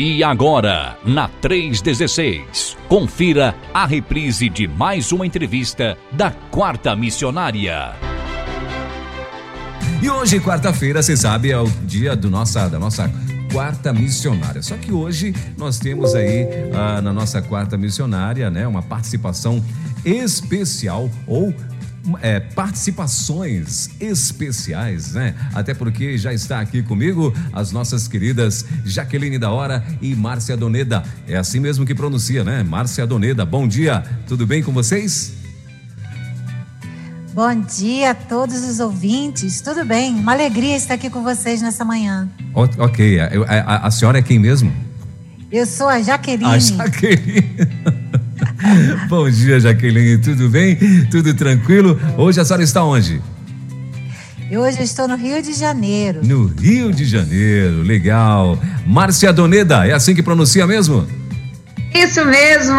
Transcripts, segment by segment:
E agora, na 316, confira a reprise de mais uma entrevista da Quarta Missionária. E hoje, quarta-feira, você sabe, é o dia do nossa, da nossa quarta missionária. Só que hoje nós temos aí ah, na nossa quarta missionária, né, uma participação especial ou é, participações especiais, né? Até porque já está aqui comigo as nossas queridas Jaqueline da Hora e Márcia Doneda. É assim mesmo que pronuncia, né? Márcia Doneda. Bom dia, tudo bem com vocês? Bom dia a todos os ouvintes, tudo bem? Uma alegria estar aqui com vocês nessa manhã. O, ok, a, a, a senhora é quem mesmo? Eu sou a Jaqueline. A Jaqueline. Bom dia, Jaqueline. Tudo bem? Tudo tranquilo? Hoje a senhora está onde? Hoje eu estou no Rio de Janeiro. No Rio de Janeiro, legal. Márcia Doneda, é assim que pronuncia mesmo? Isso mesmo,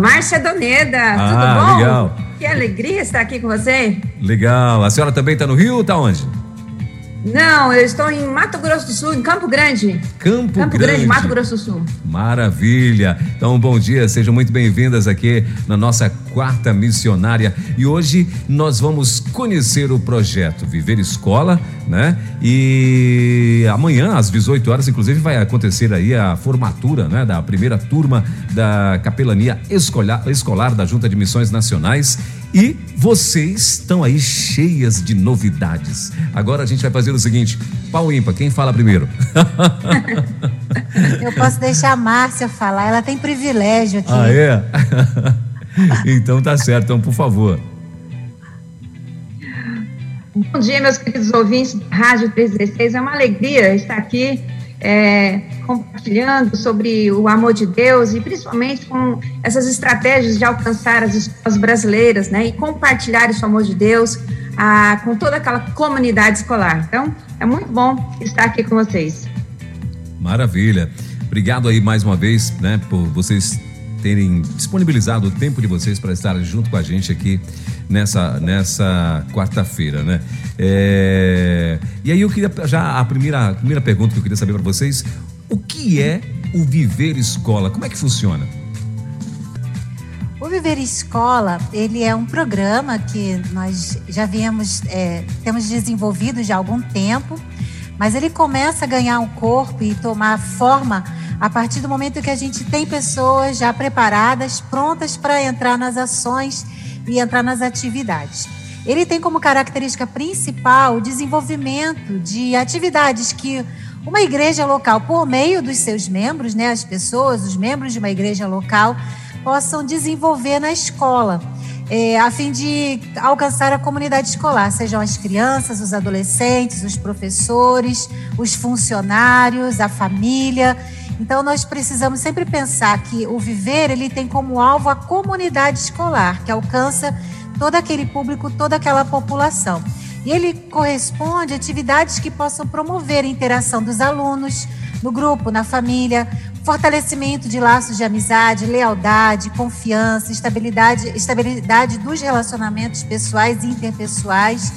Márcia Doneda. Ah, Tudo bom? Legal. Que alegria estar aqui com você. Legal. A senhora também está no Rio ou está onde? Não, eu estou em Mato Grosso do Sul, em Campo Grande. Campo, Campo Grande. Grande, Mato Grosso do Sul. Maravilha. Então, bom dia, sejam muito bem-vindas aqui na nossa quarta missionária. E hoje nós vamos conhecer o projeto Viver Escola, né? E amanhã, às 18 horas, inclusive, vai acontecer aí a formatura, né? Da primeira turma da Capelania Escolar, Escolar da Junta de Missões Nacionais. E vocês estão aí cheias de novidades. Agora a gente vai fazer o seguinte: pau ímpar, quem fala primeiro? Eu posso deixar a Márcia falar, ela tem privilégio aqui. Ah, é? Então tá certo, então por favor. Bom dia, meus queridos ouvintes da Rádio 316. É uma alegria estar aqui é, compartilhando sobre o amor de Deus e principalmente com essas estratégias de alcançar as escolas brasileiras, né, e compartilhar esse amor de Deus a, com toda aquela comunidade escolar. Então, é muito bom estar aqui com vocês. Maravilha. Obrigado aí mais uma vez, né, por vocês terem disponibilizado o tempo de vocês para estar junto com a gente aqui nessa, nessa quarta-feira, né? É... E aí eu queria já a primeira, a primeira pergunta que eu queria saber para vocês, o que é o Viver Escola? Como é que funciona? O Viver Escola, ele é um programa que nós já viemos, é, temos desenvolvido já há algum tempo, mas ele começa a ganhar um corpo e tomar forma a partir do momento que a gente tem pessoas já preparadas, prontas para entrar nas ações e entrar nas atividades. Ele tem como característica principal o desenvolvimento de atividades que uma igreja local, por meio dos seus membros, né, as pessoas, os membros de uma igreja local, possam desenvolver na escola, é, a fim de alcançar a comunidade escolar, sejam as crianças, os adolescentes, os professores, os funcionários, a família. Então nós precisamos sempre pensar que o viver ele tem como alvo a comunidade escolar, que alcança todo aquele público, toda aquela população. E ele corresponde a atividades que possam promover a interação dos alunos no grupo, na família, fortalecimento de laços de amizade, lealdade, confiança, estabilidade, estabilidade dos relacionamentos pessoais e interpessoais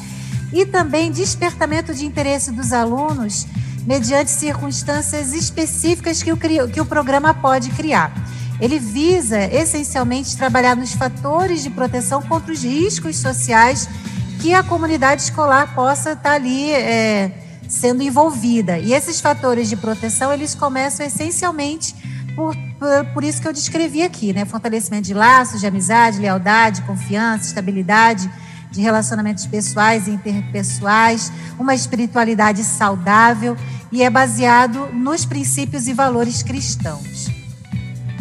e também despertamento de interesse dos alunos mediante circunstâncias específicas que o, que o programa pode criar. Ele visa essencialmente trabalhar nos fatores de proteção contra os riscos sociais que a comunidade escolar possa estar ali é, sendo envolvida. E esses fatores de proteção eles começam essencialmente por, por, por, isso que eu descrevi aqui, né? Fortalecimento de laços, de amizade, lealdade, confiança, estabilidade de relacionamentos pessoais e interpessoais, uma espiritualidade saudável e é baseado nos princípios e valores cristãos.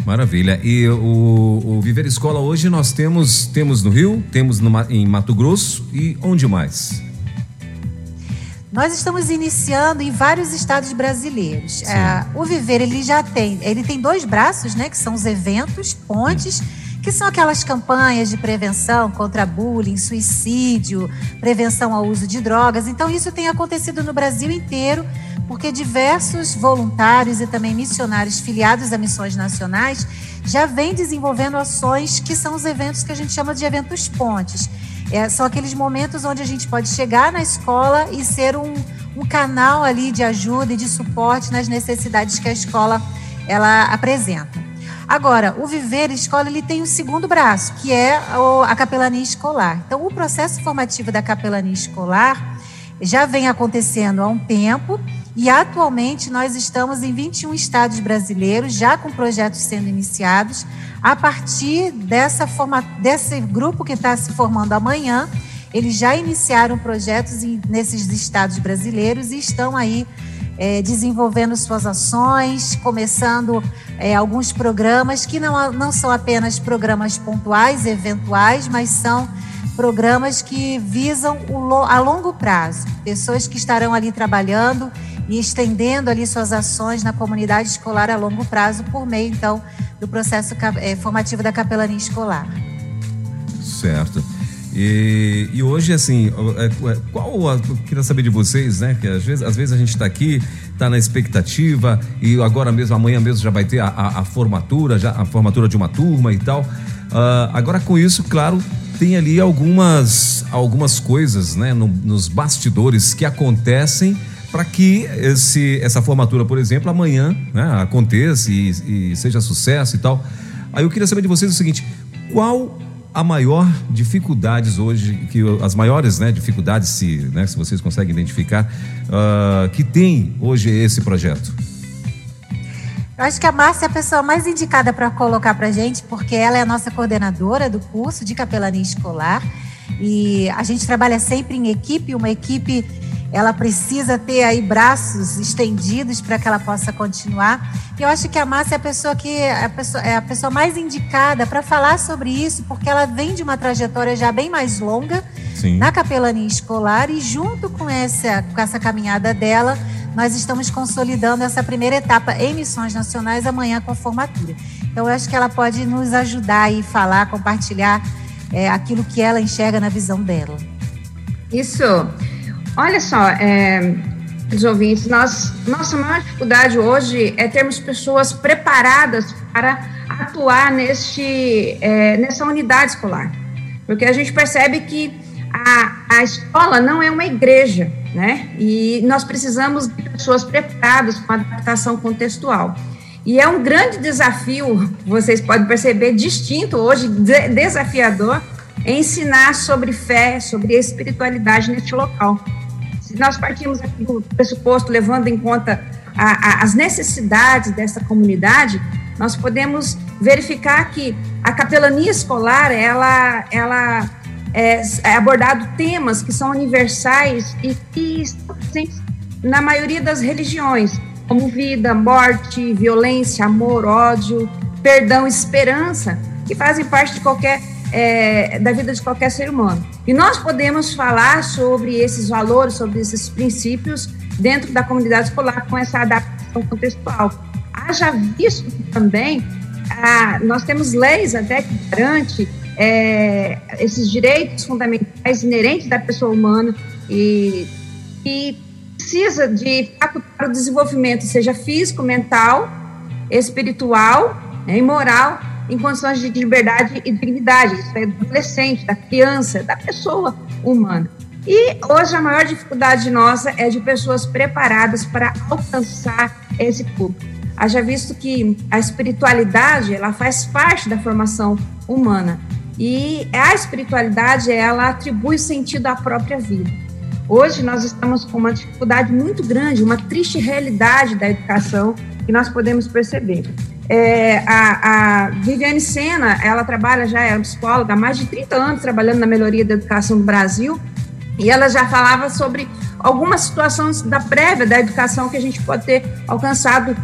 Maravilha. E o, o Viver Escola hoje nós temos temos no Rio, temos no, em Mato Grosso e onde mais? Nós estamos iniciando em vários estados brasileiros. É, o Viver ele já tem, ele tem dois braços, né, que são os eventos, pontes. Hum que são aquelas campanhas de prevenção contra bullying, suicídio, prevenção ao uso de drogas. Então, isso tem acontecido no Brasil inteiro, porque diversos voluntários e também missionários filiados a missões nacionais já vêm desenvolvendo ações que são os eventos que a gente chama de eventos pontes. É, são aqueles momentos onde a gente pode chegar na escola e ser um, um canal ali de ajuda e de suporte nas necessidades que a escola ela apresenta. Agora, o Viver Escola ele tem o um segundo braço, que é a capelania escolar. Então, o processo formativo da capelania escolar já vem acontecendo há um tempo e atualmente nós estamos em 21 estados brasileiros, já com projetos sendo iniciados, a partir dessa forma, desse grupo que está se formando amanhã. Eles já iniciaram projetos nesses estados brasileiros e estão aí é, desenvolvendo suas ações, começando é, alguns programas que não, não são apenas programas pontuais, eventuais, mas são programas que visam o, a longo prazo. Pessoas que estarão ali trabalhando e estendendo ali suas ações na comunidade escolar a longo prazo por meio, então, do processo é, formativo da capelania escolar. Certo. E, e hoje, assim, é, é, qual. A, eu queria saber de vocês, né? Que às vezes, às vezes a gente está aqui, está na expectativa, e agora mesmo, amanhã mesmo já vai ter a, a, a formatura, já, a formatura de uma turma e tal. Uh, agora, com isso, claro, tem ali algumas, algumas coisas, né? No, nos bastidores que acontecem para que esse, essa formatura, por exemplo, amanhã né, aconteça e, e seja sucesso e tal. Aí eu queria saber de vocês o seguinte: qual a maior dificuldades hoje, que as maiores né, dificuldades, se, né, se vocês conseguem identificar, uh, que tem hoje esse projeto? Eu acho que a Márcia é a pessoa mais indicada para colocar para gente, porque ela é a nossa coordenadora do curso de capelania escolar. E a gente trabalha sempre em equipe, uma equipe ela precisa ter aí braços estendidos para que ela possa continuar. E eu acho que a Márcia é a pessoa que é a pessoa, é a pessoa mais indicada para falar sobre isso, porque ela vem de uma trajetória já bem mais longa Sim. na capelania escolar e junto com essa, com essa caminhada dela, nós estamos consolidando essa primeira etapa em missões nacionais amanhã com a formatura. Então, eu acho que ela pode nos ajudar e falar, compartilhar é, aquilo que ela enxerga na visão dela. Isso. Olha só, é, os ouvintes, nós, nossa maior dificuldade hoje é termos pessoas preparadas para atuar neste, é, nessa unidade escolar. Porque a gente percebe que a, a escola não é uma igreja, né? E nós precisamos de pessoas preparadas com adaptação contextual. E é um grande desafio, vocês podem perceber, distinto hoje, de, desafiador, ensinar sobre fé, sobre espiritualidade neste local nós partimos aqui do pressuposto levando em conta a, a, as necessidades dessa comunidade, nós podemos verificar que a capelania escolar, ela, ela é, é abordado temas que são universais e que estão presentes na maioria das religiões, como vida, morte, violência, amor, ódio, perdão, esperança, que fazem parte de qualquer é, da vida de qualquer ser humano. E nós podemos falar sobre esses valores, sobre esses princípios dentro da comunidade escolar com essa adaptação contextual. Haja visto também, ah, nós temos leis até que garante é, esses direitos fundamentais inerentes da pessoa humana e, e precisa de facultar o desenvolvimento, seja físico, mental, espiritual né, e moral em condições de liberdade e dignidade, isso é do adolescente, da criança, da pessoa humana. E hoje a maior dificuldade nossa é de pessoas preparadas para alcançar esse público. Haja visto que a espiritualidade, ela faz parte da formação humana. E a espiritualidade, ela atribui sentido à própria vida. Hoje nós estamos com uma dificuldade muito grande, uma triste realidade da educação que nós podemos perceber. É, a, a, Viviane Sena, ela trabalha já, é psicóloga há mais de 30 anos trabalhando na melhoria da educação do Brasil, e ela já falava sobre algumas situações da prévia da educação que a gente pode ter alcançado,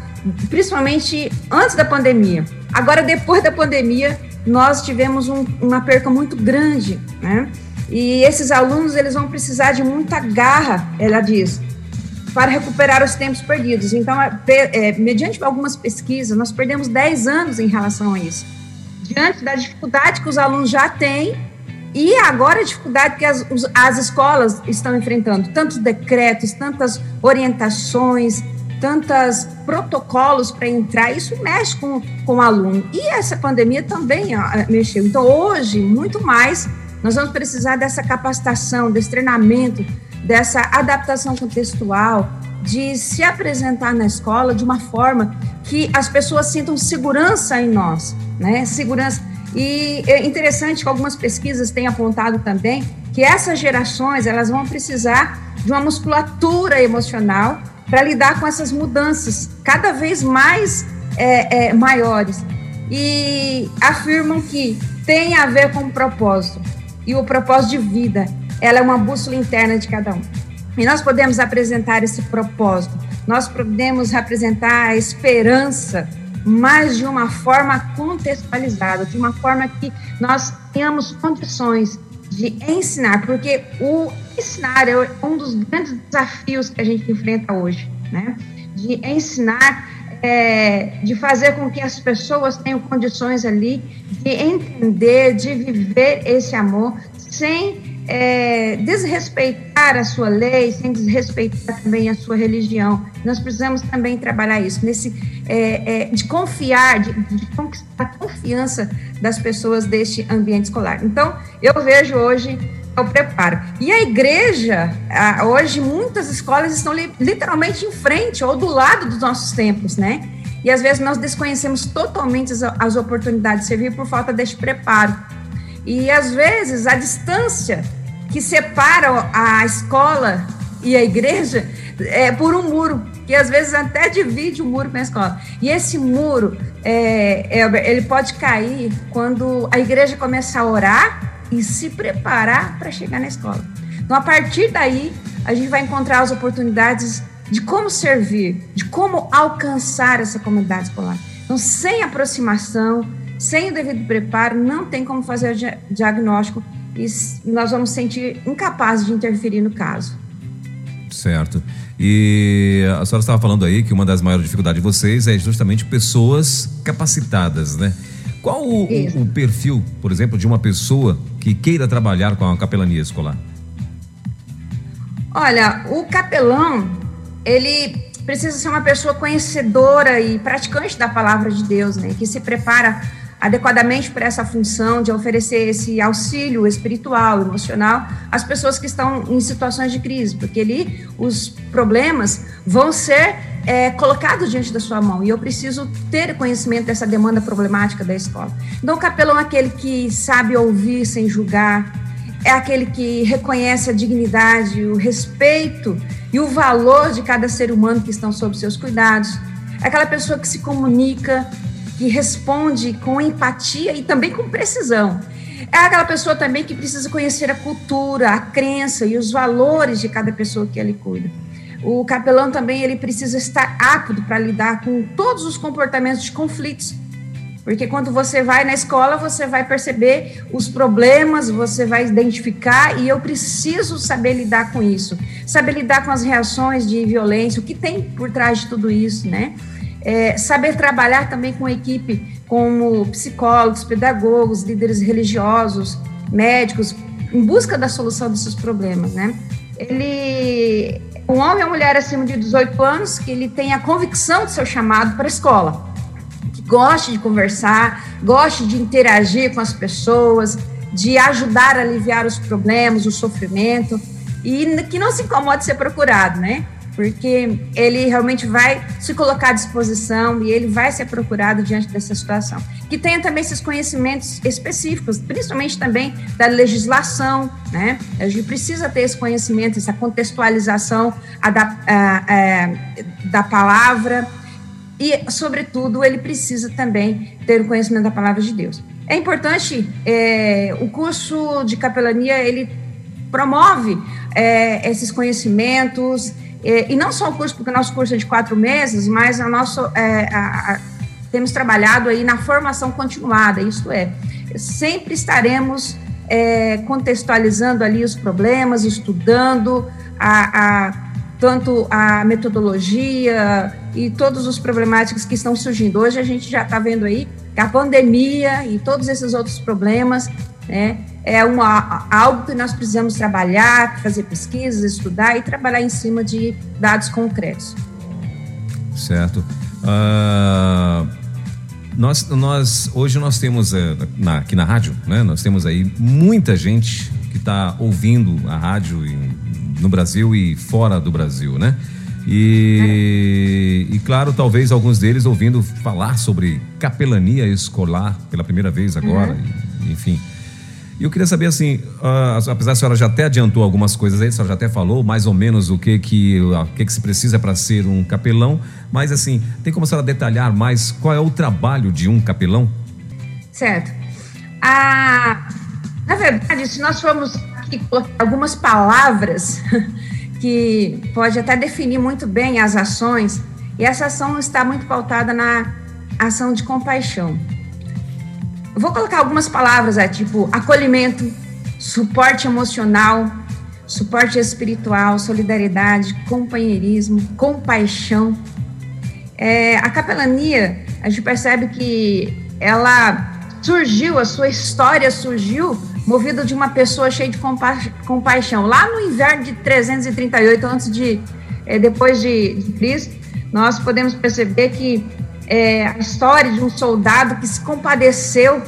principalmente antes da pandemia. Agora, depois da pandemia, nós tivemos um, uma perca muito grande, né? E esses alunos, eles vão precisar de muita garra, ela diz, para recuperar os tempos perdidos. Então, é, é, mediante algumas pesquisas, nós perdemos 10 anos em relação a isso. Diante da dificuldade que os alunos já têm e agora a dificuldade que as, as escolas estão enfrentando, tantos decretos, tantas orientações, tantos protocolos para entrar, isso mexe com, com o aluno. E essa pandemia também ó, mexeu. Então, hoje, muito mais, nós vamos precisar dessa capacitação, desse treinamento, dessa adaptação contextual, de se apresentar na escola de uma forma que as pessoas sintam segurança em nós, né? Segurança. E é interessante que algumas pesquisas têm apontado também que essas gerações elas vão precisar de uma musculatura emocional para lidar com essas mudanças cada vez mais é, é, maiores e afirmam que tem a ver com o propósito e o propósito de vida. Ela é uma bússola interna de cada um. E nós podemos apresentar esse propósito. Nós podemos apresentar a esperança mas de uma forma contextualizada de uma forma que nós tenhamos condições de ensinar, porque o ensinar é um dos grandes desafios que a gente enfrenta hoje, né? De ensinar, é, de fazer com que as pessoas tenham condições ali de entender, de viver esse amor sem é, desrespeitar a sua lei, sem desrespeitar também a sua religião. Nós precisamos também trabalhar isso, nesse é, é, de confiar, de, de, conquistar a confiança das pessoas deste ambiente escolar. Então, eu vejo hoje o preparo. E a igreja, hoje, muitas escolas estão li, literalmente em frente ou do lado dos nossos templos, né? E às vezes nós desconhecemos totalmente as, as oportunidades de servir por falta deste preparo. E às vezes a distância que separa a escola e a igreja é por um muro, que às vezes até divide o muro com a escola. E esse muro, é, é, ele pode cair quando a igreja começa a orar e se preparar para chegar na escola. Então, a partir daí, a gente vai encontrar as oportunidades de como servir, de como alcançar essa comunidade escolar. Então, sem aproximação, sem o devido preparo, não tem como fazer o diagnóstico e nós vamos sentir incapazes de interferir no caso. Certo. E a senhora estava falando aí que uma das maiores dificuldades de vocês é justamente pessoas capacitadas, né? Qual o, o, perfil, por exemplo, de uma pessoa que queira trabalhar com a capelania escolar? Olha, o capelão, ele precisa ser uma pessoa conhecedora e praticante da palavra de Deus, né? Que se prepara adequadamente para essa função de oferecer esse auxílio espiritual, emocional às pessoas que estão em situações de crise, porque ali os problemas vão ser é, colocados diante da sua mão e eu preciso ter conhecimento dessa demanda problemática da escola. Então, o capelão é aquele que sabe ouvir sem julgar, é aquele que reconhece a dignidade, o respeito e o valor de cada ser humano que estão sob seus cuidados, é aquela pessoa que se comunica que responde com empatia e também com precisão. É aquela pessoa também que precisa conhecer a cultura, a crença e os valores de cada pessoa que ele cuida. O capelão também ele precisa estar apto para lidar com todos os comportamentos de conflitos. Porque quando você vai na escola, você vai perceber os problemas, você vai identificar e eu preciso saber lidar com isso. Saber lidar com as reações de violência, o que tem por trás de tudo isso, né? É, saber trabalhar também com equipe como psicólogos, pedagogos, líderes religiosos, médicos, em busca da solução desses problemas, né? Ele, um homem ou mulher acima de 18 anos que ele tem a convicção de seu chamado para a escola, que goste de conversar, goste de interagir com as pessoas, de ajudar a aliviar os problemas, o sofrimento e que não se incomode de ser procurado, né? Porque ele realmente vai se colocar à disposição e ele vai ser procurado diante dessa situação. Que tenha também esses conhecimentos específicos, principalmente também da legislação, né? A gente precisa ter esse conhecimento, essa contextualização da, a, a, da palavra e, sobretudo, ele precisa também ter o conhecimento da palavra de Deus. É importante, é, o curso de capelania, ele promove é, esses conhecimentos, e, e, não só o curso, porque o nosso curso é de quatro meses, mas a nosso, é, a, a, temos trabalhado aí na formação continuada, isto é, sempre estaremos é, contextualizando ali os problemas, estudando a, a, tanto a metodologia e todas as problemáticas que estão surgindo. Hoje a gente já está vendo aí a pandemia e todos esses outros problemas né, é uma, algo que nós precisamos trabalhar, fazer pesquisas, estudar e trabalhar em cima de dados concretos. Certo. Uh, nós, nós, hoje nós temos uh, na, aqui na rádio, né? Nós temos aí muita gente que está ouvindo a rádio no Brasil e fora do Brasil, né? E, e, claro, talvez alguns deles ouvindo falar sobre capelania escolar pela primeira vez agora, uhum. enfim. E eu queria saber assim, uh, apesar da senhora já até adiantou algumas coisas aí, a senhora já até falou mais ou menos o que que, o que, que se precisa para ser um capelão, mas assim, tem como a senhora detalhar mais qual é o trabalho de um capelão? Certo. Ah, na verdade, se nós formos aqui algumas palavras que pode até definir muito bem as ações, e essa ação está muito pautada na ação de compaixão vou colocar algumas palavras, é, tipo acolhimento, suporte emocional, suporte espiritual, solidariedade, companheirismo, compaixão. É, a capelania, a gente percebe que ela surgiu, a sua história surgiu movido de uma pessoa cheia de compa compaixão. Lá no inverno de 338 antes de é, depois de, de Cristo, nós podemos perceber que é, a história de um soldado que se compadeceu,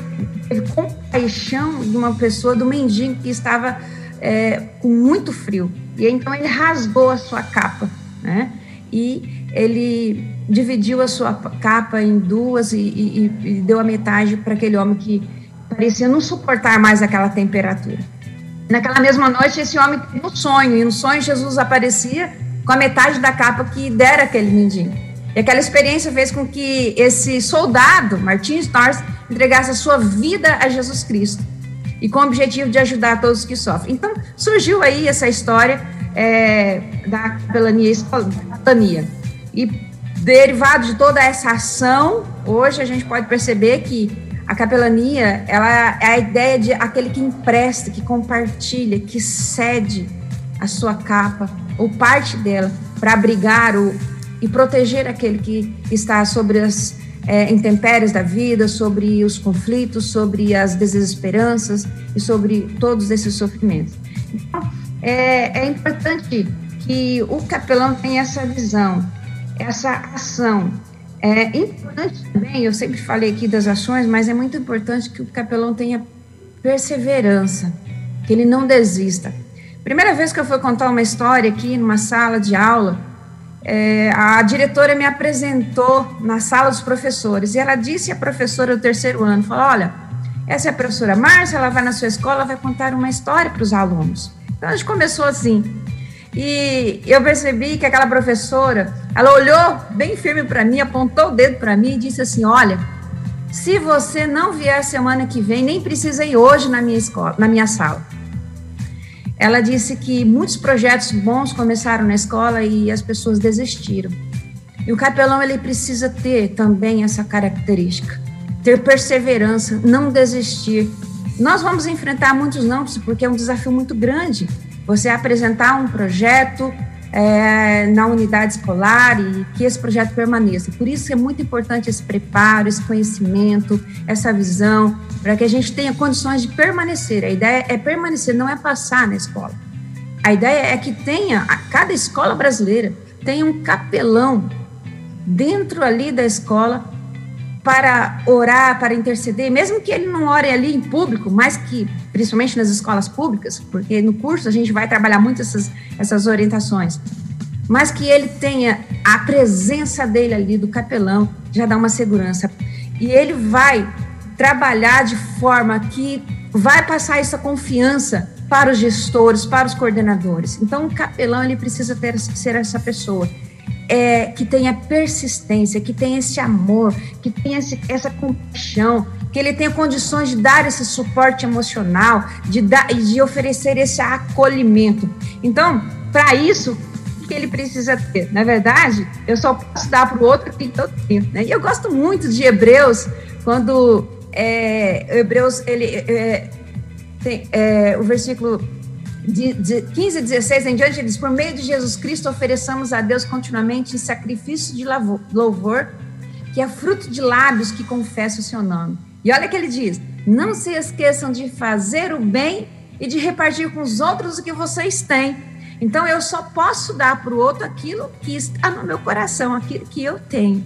teve compaixão de uma pessoa, do mendigo que estava é, com muito frio. E então ele rasgou a sua capa, né? E ele dividiu a sua capa em duas e, e, e deu a metade para aquele homem que parecia não suportar mais aquela temperatura. Naquela mesma noite, esse homem teve um sonho, e no sonho Jesus aparecia com a metade da capa que dera aquele mendigo. E aquela experiência fez com que esse soldado, Martins Norris, entregasse a sua vida a Jesus Cristo. E com o objetivo de ajudar todos que sofrem. Então, surgiu aí essa história é, da capelania capelania. E derivado de toda essa ação, hoje a gente pode perceber que a capelania, ela é a ideia de aquele que empresta, que compartilha, que cede a sua capa ou parte dela para abrigar o, e proteger aquele que está sobre as é, intempéries da vida, sobre os conflitos, sobre as desesperanças e sobre todos esses sofrimentos. Então, é, é importante que o capelão tenha essa visão, essa ação. É importante também, eu sempre falei aqui das ações, mas é muito importante que o capelão tenha perseverança, que ele não desista. Primeira vez que eu fui contar uma história aqui numa sala de aula, é, a diretora me apresentou na sala dos professores e ela disse à professora do terceiro ano, falou, olha, essa é a professora Márcia, ela vai na sua escola, vai contar uma história para os alunos. Então a gente começou assim. E eu percebi que aquela professora, ela olhou bem firme para mim, apontou o dedo para mim e disse assim: "Olha, se você não vier semana que vem, nem precisa ir hoje na minha escola, na minha sala ela disse que muitos projetos bons começaram na escola e as pessoas desistiram. E o capelão ele precisa ter também essa característica, ter perseverança, não desistir. Nós vamos enfrentar muitos não, porque é um desafio muito grande. Você apresentar um projeto, é, na unidade escolar e que esse projeto permaneça. Por isso é muito importante esse preparo, esse conhecimento, essa visão, para que a gente tenha condições de permanecer. A ideia é permanecer, não é passar na escola. A ideia é que tenha, a cada escola brasileira, tenha um capelão dentro ali da escola para orar, para interceder, mesmo que ele não ore ali em público, mas que, principalmente nas escolas públicas, porque no curso a gente vai trabalhar muito essas, essas orientações, mas que ele tenha a presença dele ali, do capelão, já dá uma segurança. E ele vai trabalhar de forma que vai passar essa confiança para os gestores, para os coordenadores. Então, o capelão ele precisa ter, ser essa pessoa é, que tenha persistência, que tenha esse amor, que tenha esse, essa compaixão, que ele tenha condições de dar esse suporte emocional, de, dar, de oferecer esse acolhimento. Então, para isso, o que ele precisa ter? Na verdade, eu só posso dar para o outro que eu tenho. Né? E eu gosto muito de Hebreus, quando é, Hebreus, ele, é, tem, é, o versículo de, de 15 e 16 em diante, ele diz: Por meio de Jesus Cristo, ofereçamos a Deus continuamente sacrifício de louvor, que é fruto de lábios que confessam o seu nome. E olha que ele diz: Não se esqueçam de fazer o bem e de repartir com os outros o que vocês têm. Então eu só posso dar para o outro aquilo que está no meu coração, aquilo que eu tenho.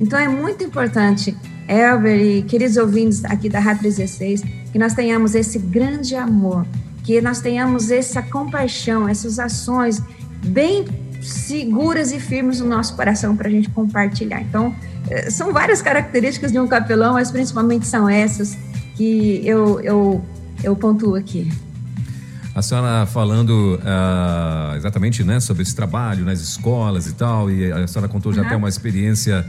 Então é muito importante, Elber e queridos ouvintes aqui da Rádio 16, que nós tenhamos esse grande amor que nós tenhamos essa compaixão, essas ações bem seguras e firmes no nosso coração para a gente compartilhar. Então, eh, são várias características de um capelão, mas principalmente são essas que eu, eu, eu pontuo aqui. A senhora falando uh, exatamente né, sobre esse trabalho nas escolas e tal, e a senhora contou já uhum. até uma experiência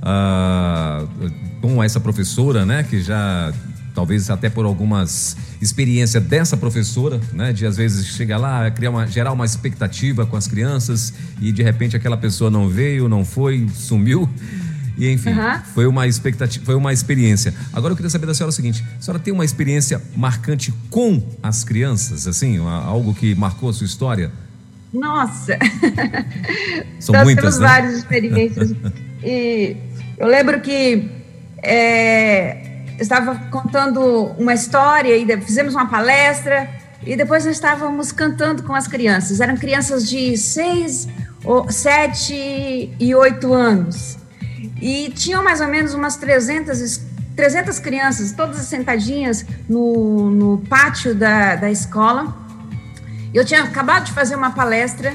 uh, com essa professora, né, que já talvez até por algumas experiência dessa professora, né, de às vezes chegar lá, criar uma, gerar uma expectativa com as crianças e de repente aquela pessoa não veio, não foi, sumiu. E enfim, uhum. foi uma expectativa, foi uma experiência. Agora eu queria saber da senhora o seguinte: a senhora tem uma experiência marcante com as crianças, assim, algo que marcou a sua história? Nossa! São Nós muitas, temos né? várias experiências. e eu lembro que é, estava contando uma história e fizemos uma palestra e depois nós estávamos cantando com as crianças. Eram crianças de seis, sete e oito anos. E tinham mais ou menos umas 300, 300 crianças, todas sentadinhas no, no pátio da, da escola. Eu tinha acabado de fazer uma palestra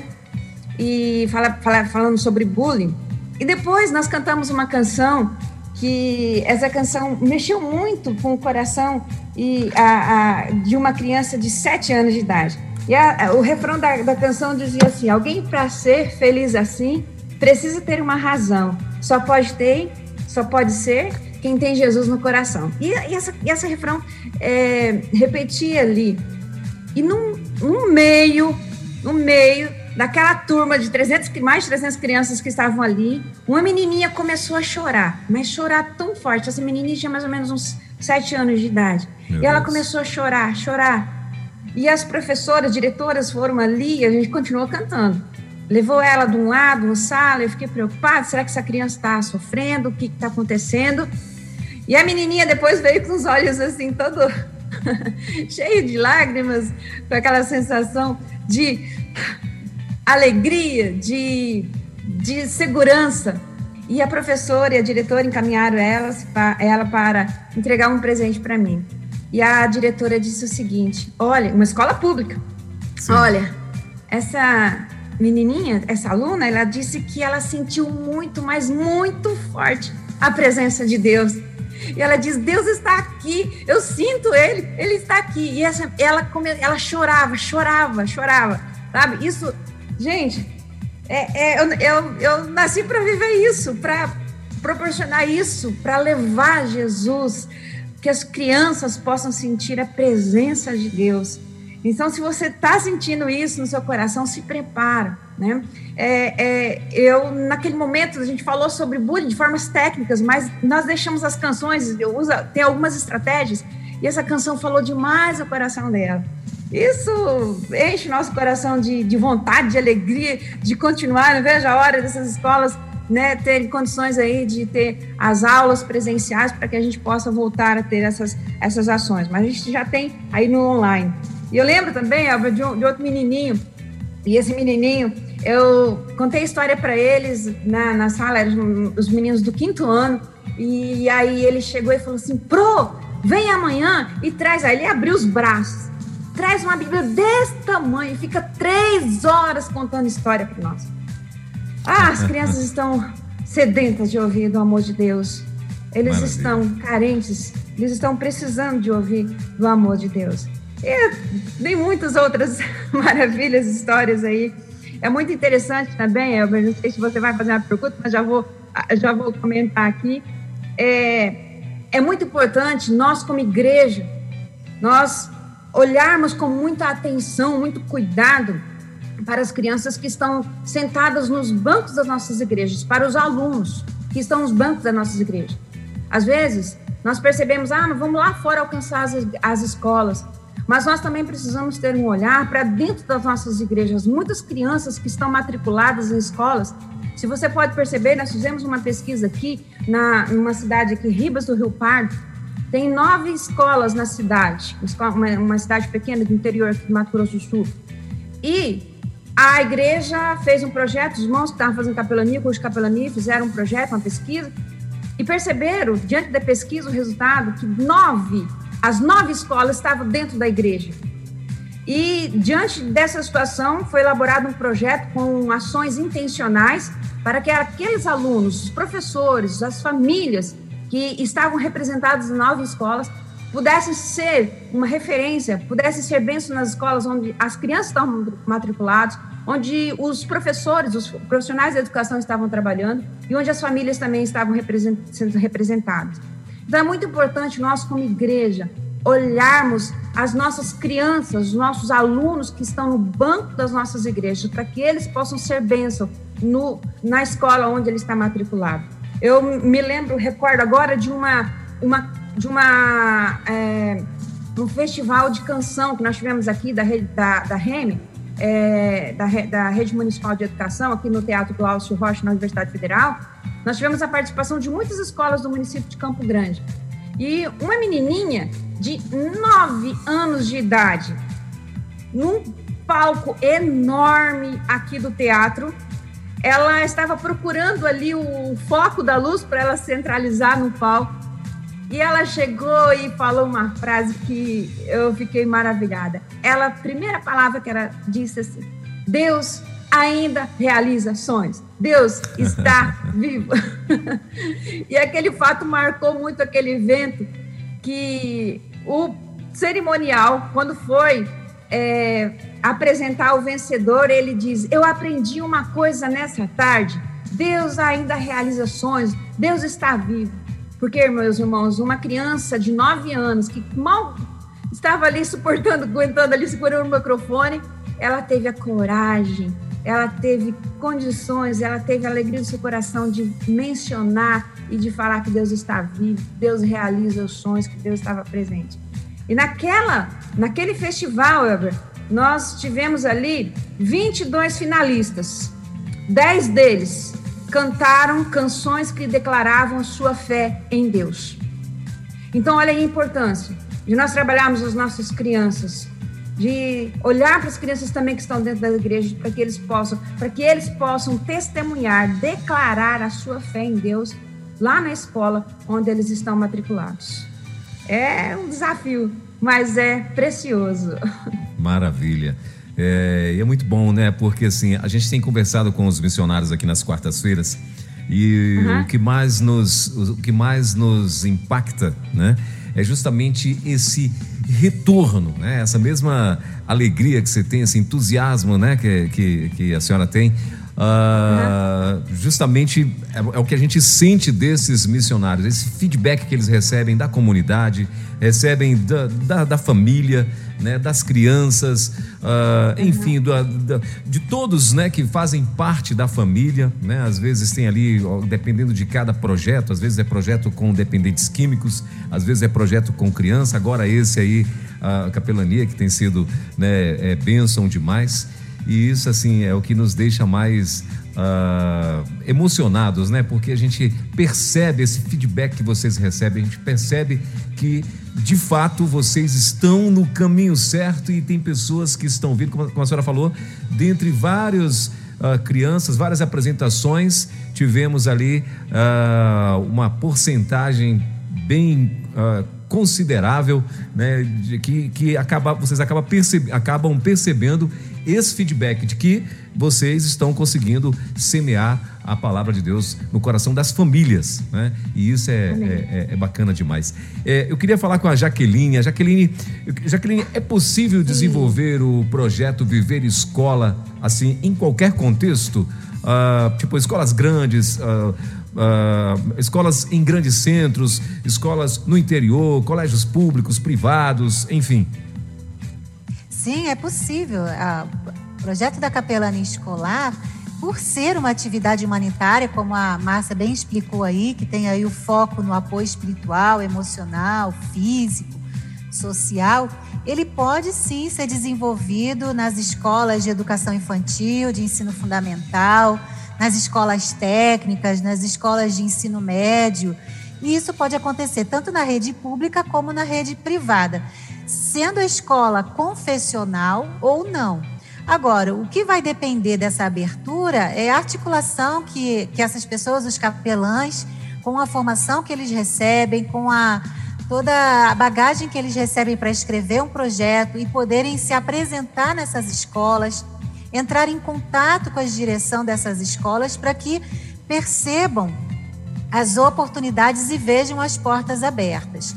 e fala, fala, falando sobre bullying. E depois nós cantamos uma canção que essa canção mexeu muito com o coração e a, a de uma criança de 7 anos de idade. E a, o refrão da, da canção dizia assim: Alguém para ser feliz assim precisa ter uma razão. Só pode ter, só pode ser quem tem Jesus no coração. E, e essa, e essa refrão é, repetia ali. E no meio, no meio daquela turma de 300, mais de 300 crianças que estavam ali, uma menininha começou a chorar, mas chorar tão forte. Essa menininha tinha mais ou menos uns 7 anos de idade. Meu e ela Deus. começou a chorar, chorar. E as professoras, diretoras foram ali a gente continuou cantando levou ela de um lado, uma sala, eu fiquei preocupada, será que essa criança está sofrendo, o que está acontecendo? E a menininha depois veio com os olhos assim, todo cheio de lágrimas, com aquela sensação de alegria, de, de segurança. E a professora e a diretora encaminharam ela, ela para entregar um presente para mim. E a diretora disse o seguinte: Olha, uma escola pública. Sim. Olha, essa menininha, essa aluna, ela disse que ela sentiu muito, mas muito forte a presença de Deus. E ela diz: Deus está aqui, eu sinto Ele, Ele está aqui. E essa, ela, ela chorava, chorava, chorava, sabe? Isso, gente, é, é, eu, eu, eu nasci para viver isso, para proporcionar isso, para levar Jesus, que as crianças possam sentir a presença de Deus então, se você está sentindo isso no seu coração, se prepara, né? É, é, eu, naquele momento, a gente falou sobre bullying de formas técnicas, mas nós deixamos as canções, uso, tem algumas estratégias, e essa canção falou demais o coração dela. Isso enche nosso coração de, de vontade, de alegria, de continuar. Não vejo a hora dessas escolas né, terem condições aí de ter as aulas presenciais para que a gente possa voltar a ter essas, essas ações. Mas a gente já tem aí no online. E eu lembro também, Elba, de, um, de outro menininho, e esse menininho, eu contei a história para eles na, na sala, os meninos do quinto ano, e aí ele chegou e falou assim: Pro, vem amanhã e traz. Aí ele abriu os braços, traz uma Bíblia desse tamanho, fica três horas contando história para nós. Ah, as crianças estão sedentas de ouvir do amor de Deus. Eles Maravilha. estão carentes, eles estão precisando de ouvir do amor de Deus. E tem muitas outras maravilhas, histórias aí. É muito interessante também, Elber, não sei se você vai fazer uma pergunta, mas já vou, já vou comentar aqui. É, é muito importante nós, como igreja, nós olharmos com muita atenção, muito cuidado para as crianças que estão sentadas nos bancos das nossas igrejas, para os alunos que estão nos bancos das nossas igrejas. Às vezes, nós percebemos, ah, vamos lá fora alcançar as, as escolas, mas nós também precisamos ter um olhar para dentro das nossas igrejas. Muitas crianças que estão matriculadas em escolas, se você pode perceber, nós fizemos uma pesquisa aqui, na, numa cidade aqui, Ribas do Rio Pardo, tem nove escolas na cidade, uma, cidade pequena do interior do Mato Grosso do Sul. E a igreja fez um projeto, os irmãos que estavam fazendo capelania, curso de capelania, fizeram um projeto, uma pesquisa, e perceberam, diante da pesquisa, o resultado, que nove as nove escolas estavam dentro da igreja. E, diante dessa situação, foi elaborado um projeto com ações intencionais para que aqueles alunos, os professores, as famílias que estavam representados em nove escolas pudessem ser uma referência, pudessem ser bênçãos nas escolas onde as crianças estavam matriculadas, onde os professores, os profissionais da educação estavam trabalhando e onde as famílias também estavam represent sendo representadas. Então é muito importante nós, como igreja, olharmos as nossas crianças, os nossos alunos que estão no banco das nossas igrejas, para que eles possam ser bênção no, na escola onde ele está matriculado. Eu me lembro, recordo agora de uma, uma, de uma é, um festival de canção que nós tivemos aqui da, da, da REME, é, da, da Rede Municipal de Educação, aqui no Teatro Glaucio Rocha, na Universidade Federal, nós tivemos a participação de muitas escolas do município de Campo Grande. E uma menininha de 9 anos de idade, num palco enorme aqui do teatro. Ela estava procurando ali o foco da luz para ela centralizar no palco. E ela chegou e falou uma frase que eu fiquei maravilhada. Ela, a primeira palavra que ela disse assim: Deus ainda realiza sonhos. Deus está vivo. e aquele fato marcou muito aquele evento que o cerimonial, quando foi é, apresentar o vencedor, ele diz: Eu aprendi uma coisa nessa tarde. Deus ainda realiza sonhos, Deus está vivo. Porque, meus irmãos, uma criança de nove anos que mal estava ali suportando, aguentando ali, segurando o microfone, ela teve a coragem, ela teve condições, ela teve a alegria do seu coração de mencionar e de falar que Deus está vivo, Deus realiza os sonhos, que Deus estava presente. E naquela, naquele festival, Elber, nós tivemos ali 22 finalistas. Dez deles cantaram canções que declaravam sua fé em Deus. Então, olha a importância de nós trabalharmos as nossas crianças, de olhar para as crianças também que estão dentro da igreja, para que eles possam, para que eles possam testemunhar, declarar a sua fé em Deus lá na escola onde eles estão matriculados. É um desafio, mas é precioso. Maravilha. É, é muito bom, né? Porque assim, a gente tem conversado com os missionários aqui nas quartas-feiras e uhum. o que mais nos o que mais nos impacta, né? É justamente esse retorno, né? Essa mesma alegria que você tem, esse entusiasmo, né? Que, que, que a senhora tem Uh, justamente é, é, o que a gente sente desses missionários, esse feedback que eles recebem da comunidade, recebem da, da, da família, né, das crianças, uh, enfim, do, da, de todos né, que fazem parte da família. Né, às vezes tem ali, dependendo de cada projeto, às vezes é projeto com dependentes químicos, às vezes é projeto com criança, agora esse aí, a capelania, que tem sido né, é, bênção demais. E isso, assim, é o que nos deixa mais uh, emocionados, né? Porque a gente percebe esse feedback que vocês recebem, a gente percebe que, de fato, vocês estão no caminho certo e tem pessoas que estão vindo, como a senhora falou, dentre vários. Uh, crianças, várias apresentações, tivemos ali uh, uma porcentagem bem uh, considerável, né, de que, que acaba, vocês acabam, percebe, acabam percebendo esse feedback de que vocês estão conseguindo semear a palavra de Deus no coração das famílias, né? E isso é, é, é, é bacana demais. É, eu queria falar com a Jaqueline. A Jaqueline, Jaqueline, é possível desenvolver o projeto Viver Escola assim em qualquer contexto? Uh, tipo escolas grandes, uh, uh, escolas em grandes centros, escolas no interior, colégios públicos, privados, enfim. Sim, é possível. O projeto da capelania escolar, por ser uma atividade humanitária, como a Márcia bem explicou aí, que tem aí o foco no apoio espiritual, emocional, físico, social, ele pode sim ser desenvolvido nas escolas de educação infantil, de ensino fundamental, nas escolas técnicas, nas escolas de ensino médio. E isso pode acontecer tanto na rede pública como na rede privada sendo a escola confessional ou não. Agora, o que vai depender dessa abertura é a articulação que, que essas pessoas, os capelães, com a formação que eles recebem, com a, toda a bagagem que eles recebem para escrever um projeto e poderem se apresentar nessas escolas, entrar em contato com a direção dessas escolas para que percebam as oportunidades e vejam as portas abertas.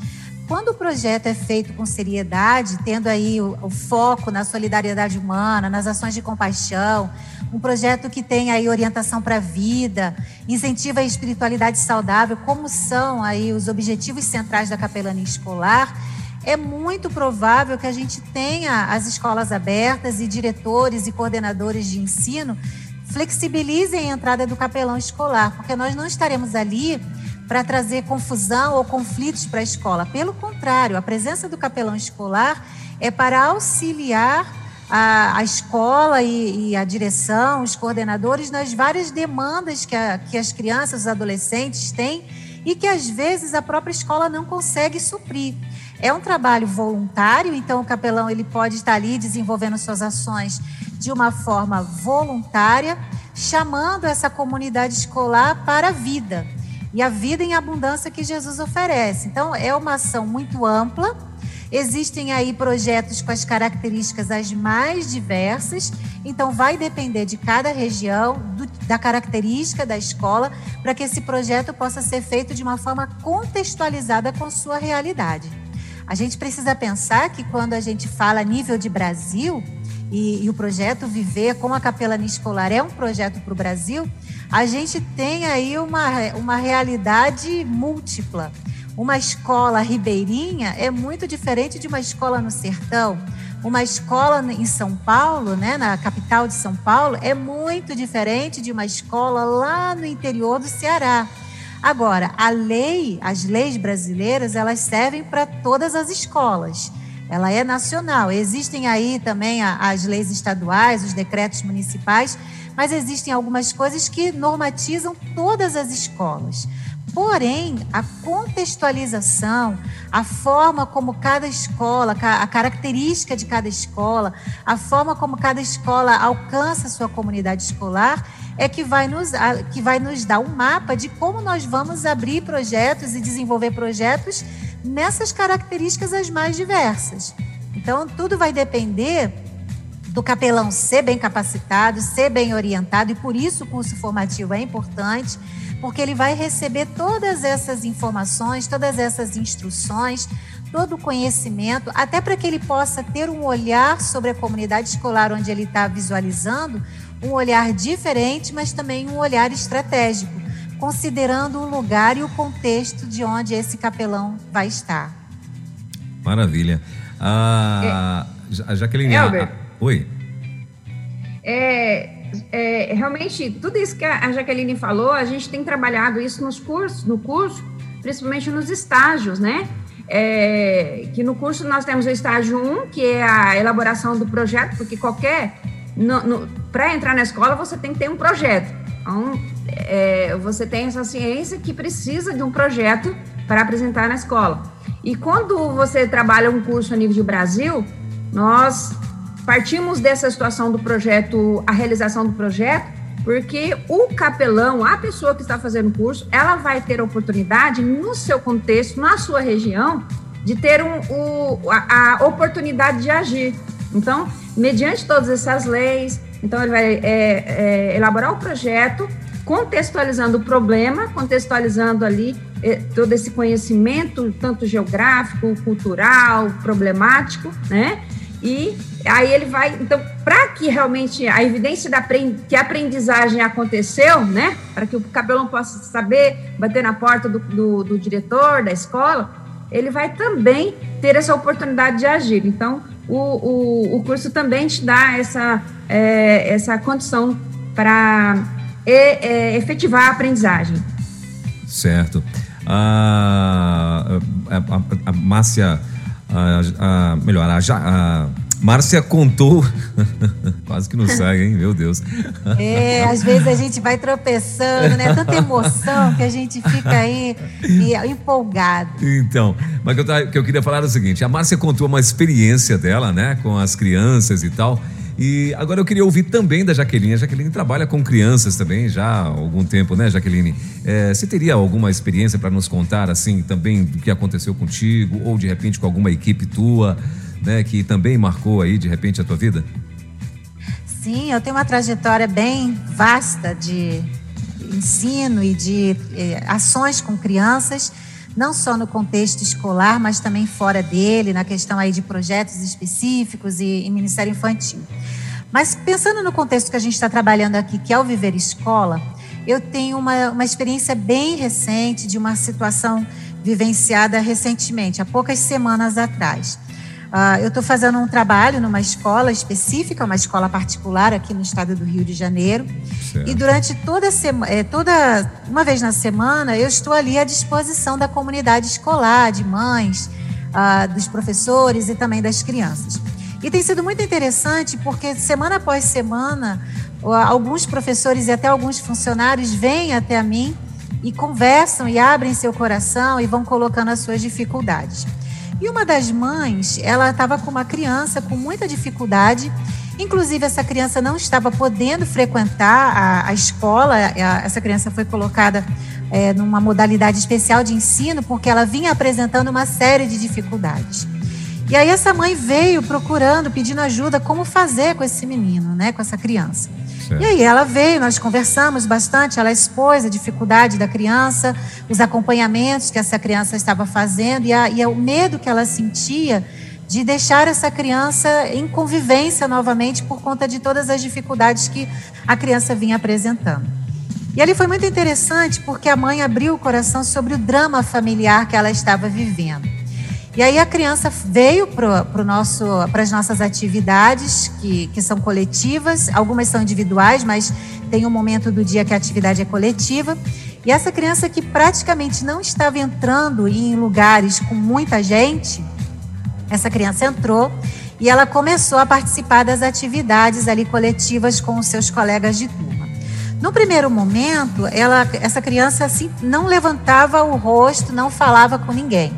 Quando o projeto é feito com seriedade, tendo aí o, o, foco na solidariedade humana, nas ações de compaixão, um projeto que tem aí orientação para a vida, incentiva a espiritualidade saudável, como são aí os objetivos centrais da capelania escolar, é muito provável que a gente tenha as escolas abertas e diretores e coordenadores de ensino flexibilizem a entrada do capelão escolar, porque nós não estaremos ali para trazer confusão ou conflitos para a escola. Pelo contrário, a presença do capelão escolar é para auxiliar a, a escola e, e, a direção, os coordenadores, nas várias demandas que, a, que as crianças, os adolescentes têm e que às vezes a própria escola não consegue suprir. É um trabalho voluntário, então o capelão ele pode estar ali desenvolvendo suas ações de uma forma voluntária, chamando essa comunidade escolar para a vida e a vida em abundância que Jesus oferece. Então, é uma ação muito ampla. Existem aí projetos com as características as mais diversas, então vai depender de cada região, do, da característica da escola, para que esse projeto possa ser feito de uma forma contextualizada com sua realidade. A gente precisa pensar que quando a gente fala nível de Brasil, e, e o projeto Viver com a Capelania Escolar é um projeto para o Brasil, a gente tem aí uma, uma realidade múltipla. Uma escola ribeirinha é muito diferente de uma escola no sertão. Uma escola em São Paulo, né, na capital de São Paulo, é muito diferente de uma escola lá no interior do Ceará. Agora, a lei, as leis brasileiras, elas servem para todas as escolas. Ela é nacional. Existem aí também as leis estaduais, os decretos municipais, mas existem algumas coisas que normatizam todas as escolas. Porém, a contextualização, a forma como cada escola, a característica de cada escola, a forma como cada escola alcança a sua comunidade escolar, é que vai nos, que vai nos dar um mapa de como nós vamos abrir projetos e desenvolver projetos nessas características as mais diversas. Então, tudo vai depender do capelão ser bem capacitado, ser bem orientado, e por isso o curso formativo é importante, porque ele vai receber todas essas informações, todas essas instruções, todo o conhecimento, até para que ele possa ter um olhar sobre a comunidade escolar onde ele está visualizando, um olhar diferente, mas também um olhar estratégico, considerando o lugar e o contexto de onde esse capelão vai estar. Maravilha. Ah, é, Jaqueline. Elber, Oi. É, é, realmente, tudo isso que a Jaqueline falou, a gente tem trabalhado isso nos cursos, no curso, principalmente nos estágios, né? É, que no curso nós temos o estágio 1, que é a elaboração do projeto, porque qualquer. Para entrar na escola, você tem que ter um projeto. Então, é, você tem essa ciência que precisa de um projeto para apresentar na escola. E quando você trabalha um curso a nível de Brasil, nós Partimos dessa situação do projeto, a realização do projeto, porque o capelão, a pessoa que está fazendo o curso, ela vai ter a oportunidade, no seu contexto, na sua região, de ter um, o, a, a oportunidade de agir. Então, mediante todas essas leis, então ele vai é, é, elaborar o projeto, contextualizando o problema, contextualizando ali é, todo esse conhecimento, tanto geográfico, cultural, problemático, né? E aí ele vai, então, para que realmente a evidência da que a aprendizagem aconteceu, né, para que o cabelão possa saber, bater na porta do, do, do, diretor da escola, ele vai também ter essa oportunidade de agir. Então, o, o, o curso também te dá essa, é, essa condição para é, efetivar a aprendizagem. Certo. A, a, a, a Márcia a, a, melhor, a, a Márcia contou. Quase que não sai, hein? Meu Deus. É, às vezes a gente vai tropeçando, né? Tanta emoção que a gente fica aí empolgado. Então, mas o que eu queria falar é o seguinte: a Márcia contou uma experiência dela, né, com as crianças e tal. E agora eu queria ouvir também da Jaqueline. A Jaqueline trabalha com crianças também já há algum tempo, né, Jaqueline? É, você teria alguma experiência para nos contar, assim, também do que aconteceu contigo ou de repente com alguma equipe tua, né, que também marcou aí de repente a tua vida? Sim, eu tenho uma trajetória bem vasta de ensino e de eh, ações com crianças, não só no contexto escolar, mas também fora dele, na questão aí de projetos específicos e, e Ministério Infantil. Mas pensando no contexto que a gente está trabalhando aqui, que é o Viver Escola, eu tenho uma, uma experiência bem recente de uma situação vivenciada recentemente, há poucas semanas atrás. Uh, eu estou fazendo um trabalho numa escola específica, uma escola particular aqui no estado do Rio de Janeiro. Certo. E durante toda semana, é, toda uma vez na semana, eu estou ali à disposição da comunidade escolar, de mães, uh, dos professores e também das crianças. E tem sido muito interessante porque semana após semana, uh, alguns professores e até alguns funcionários vêm até mim e conversam e abrem seu coração e vão colocando as suas dificuldades. E uma das mães, ela estava com uma criança com muita dificuldade. Inclusive, essa criança não estava podendo frequentar a, a escola. A, essa criança foi colocada é, numa modalidade especial de ensino porque ela vinha apresentando uma série de dificuldades. E aí essa mãe veio procurando, pedindo ajuda, como fazer com esse menino, né, com essa criança. Certo. E aí ela veio, nós conversamos bastante, ela expôs a dificuldade da criança, os acompanhamentos que essa criança estava fazendo e, a, e o medo que ela sentia de deixar essa criança em convivência novamente por conta de todas as dificuldades que a criança vinha apresentando. E ali foi muito interessante porque a mãe abriu o coração sobre o drama familiar que ela estava vivendo. E aí a criança veio para as nossas atividades, que, que são coletivas, algumas são individuais, mas tem um momento do dia que a atividade é coletiva. E essa criança que praticamente não estava entrando em lugares com muita gente, essa criança entrou e ela começou a participar das atividades ali coletivas com os seus colegas de turma. No primeiro momento, ela, essa criança assim, não levantava o rosto, não falava com ninguém.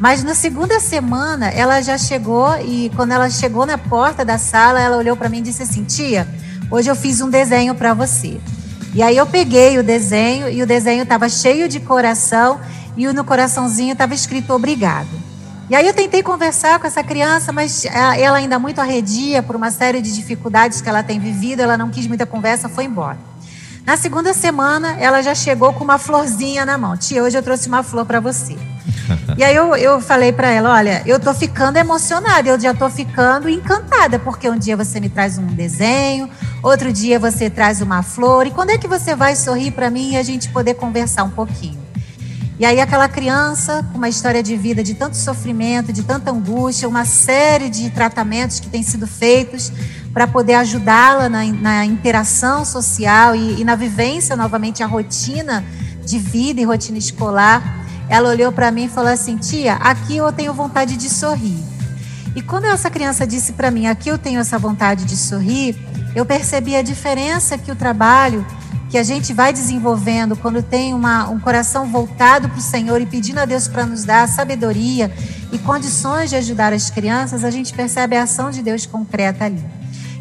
Mas na segunda semana, ela já chegou e quando ela chegou na porta da sala, ela olhou para mim e disse assim: "Tia, hoje eu fiz um desenho para você". E aí eu peguei o desenho e o desenho estava cheio de coração e no coraçãozinho estava escrito obrigado. E aí eu tentei conversar com essa criança, mas ela ainda muito arredia por uma série de dificuldades que ela tem vivido, ela não quis muita conversa, foi embora. Na segunda semana, ela já chegou com uma florzinha na mão. Tia, hoje eu trouxe uma flor para você. E aí eu, eu falei para ela, olha, eu tô ficando emocionada, eu já tô ficando encantada, porque um dia você me traz um desenho, outro dia você traz uma flor, e quando é que você vai sorrir para mim e a gente poder conversar um pouquinho? E aí aquela criança com uma história de vida de tanto sofrimento, de tanta angústia, uma série de tratamentos que têm sido feitos para poder ajudá-la na, na, interação social e, e na vivência novamente a rotina de vida e rotina escolar. Ela olhou para mim e falou assim: Tia, aqui eu tenho vontade de sorrir. E quando essa criança disse para mim: Aqui eu tenho essa vontade de sorrir, eu percebi a diferença que o trabalho que a gente vai desenvolvendo quando tem uma, um coração voltado para o Senhor e pedindo a Deus para nos dar sabedoria e condições de ajudar as crianças, a gente percebe a ação de Deus concreta ali.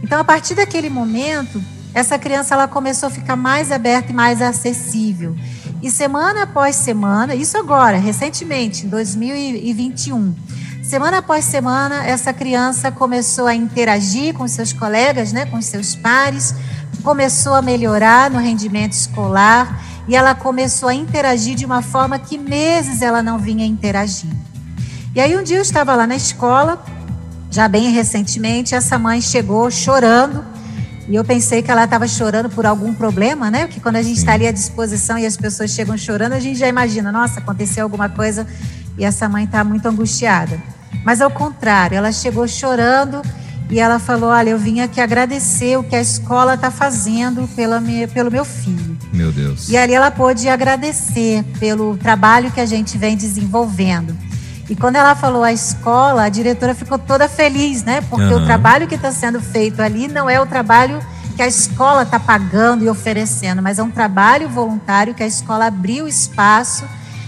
Então, a partir daquele momento, essa criança ela começou a ficar mais aberta e mais acessível. E semana após semana, isso agora, recentemente, em 2021, semana após semana, essa criança começou a interagir com seus colegas, né, com seus pares, começou a melhorar no rendimento escolar e ela começou a interagir de uma forma que meses ela não vinha interagindo. E aí um dia eu estava lá na escola, já bem recentemente, essa mãe chegou chorando e eu pensei que ela estava chorando por algum problema, né? Porque quando a gente está ali à disposição e as pessoas chegam chorando, a gente já imagina, nossa, aconteceu alguma coisa e essa mãe está muito angustiada. Mas ao contrário, ela chegou chorando e ela falou: Olha, eu vim aqui agradecer o que a escola está fazendo pela minha, pelo meu filho. Meu Deus. E ali ela pôde agradecer pelo trabalho que a gente vem desenvolvendo. E quando ela falou a escola, a diretora ficou toda feliz, né? Porque uhum. o trabalho que está sendo feito ali não é o trabalho que a escola está pagando e oferecendo, mas é um trabalho voluntário que a escola abriu espaço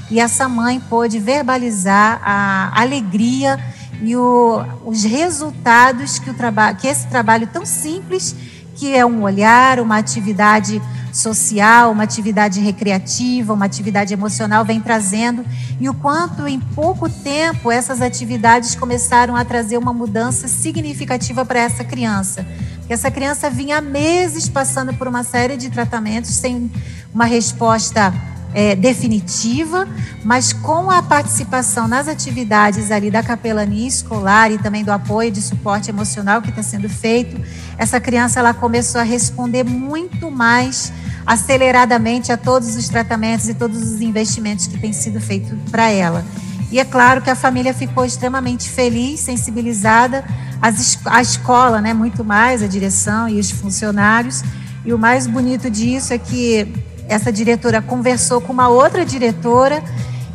e essa mãe pôde verbalizar a alegria e o, os resultados que, o que esse trabalho tão simples, que é um olhar, uma atividade social, uma atividade recreativa, uma atividade emocional vem trazendo e o quanto em pouco tempo essas atividades começaram a trazer uma mudança significativa para essa criança. Que essa criança vinha meses passando por uma série de tratamentos sem uma resposta é, definitiva, mas com a participação nas atividades ali da capelania escolar e também do apoio de suporte emocional que está sendo feito, essa criança ela começou a responder muito mais aceleradamente a todos os tratamentos e todos os investimentos que têm sido feitos para ela. E é claro que a família ficou extremamente feliz, sensibilizada, as, a escola, né, muito mais, a direção e os funcionários. E o mais bonito disso é que essa diretora conversou com uma outra diretora,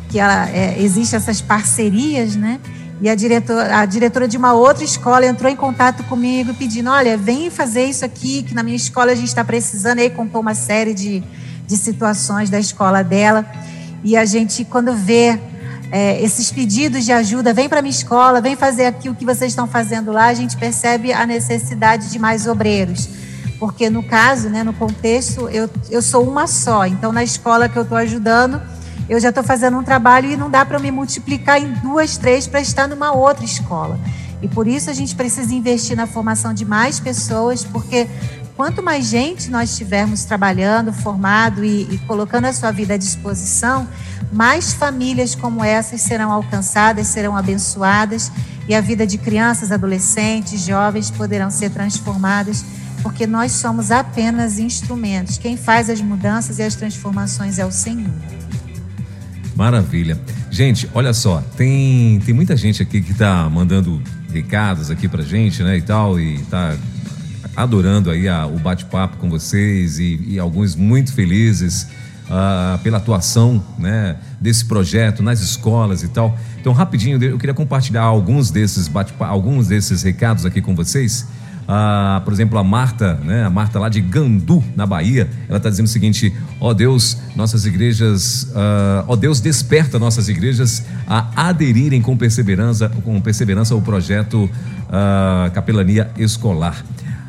que ela, é, existe essas parcerias, né? E a diretora, a diretora de uma outra escola entrou em contato comigo pedindo: olha, vem fazer isso aqui, que na minha escola a gente está precisando. E aí contou uma série de, de situações da escola dela. E a gente, quando vê é, esses pedidos de ajuda, vem para minha escola, vem fazer aqui o que vocês estão fazendo lá, a gente percebe a necessidade de mais obreiros porque no caso, né, no contexto, eu, eu sou uma só. Então, na escola que eu estou ajudando, eu já estou fazendo um trabalho e não dá para me multiplicar em duas, três para estar numa outra escola. E por isso a gente precisa investir na formação de mais pessoas, porque quanto mais gente nós tivermos trabalhando, formado e, e colocando a sua vida à disposição, mais famílias como essas serão alcançadas, serão abençoadas e a vida de crianças, adolescentes, jovens poderão ser transformadas porque nós somos apenas instrumentos. Quem faz as mudanças e as transformações é o Senhor. Maravilha. Gente, olha só, tem, tem muita gente aqui que está mandando recados aqui pra gente, né, e tal, e tá adorando aí a, o bate-papo com vocês e, e, alguns muito felizes uh, pela atuação, né, desse projeto nas escolas e tal. Então, rapidinho, eu queria compartilhar alguns desses bate alguns desses recados aqui com vocês. Ah, por exemplo, a Marta, né? A Marta lá de Gandu, na Bahia, ela está dizendo o seguinte: ó oh Deus, nossas igrejas, ah, ó oh Deus, desperta nossas igrejas a aderirem com perseverança, com perseverança ao projeto ah, Capelania Escolar.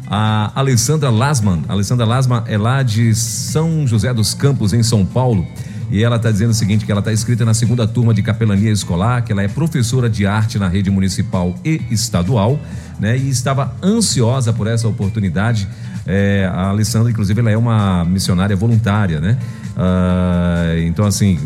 A Alessandra Lasman, a Alessandra Lasman é lá de São José dos Campos, em São Paulo. E ela está dizendo o seguinte: que ela está inscrita na segunda turma de capelania escolar, que ela é professora de arte na rede municipal e estadual, né? E estava ansiosa por essa oportunidade. É, a Alessandra, inclusive, ela é uma missionária voluntária, né? Ah, então, assim,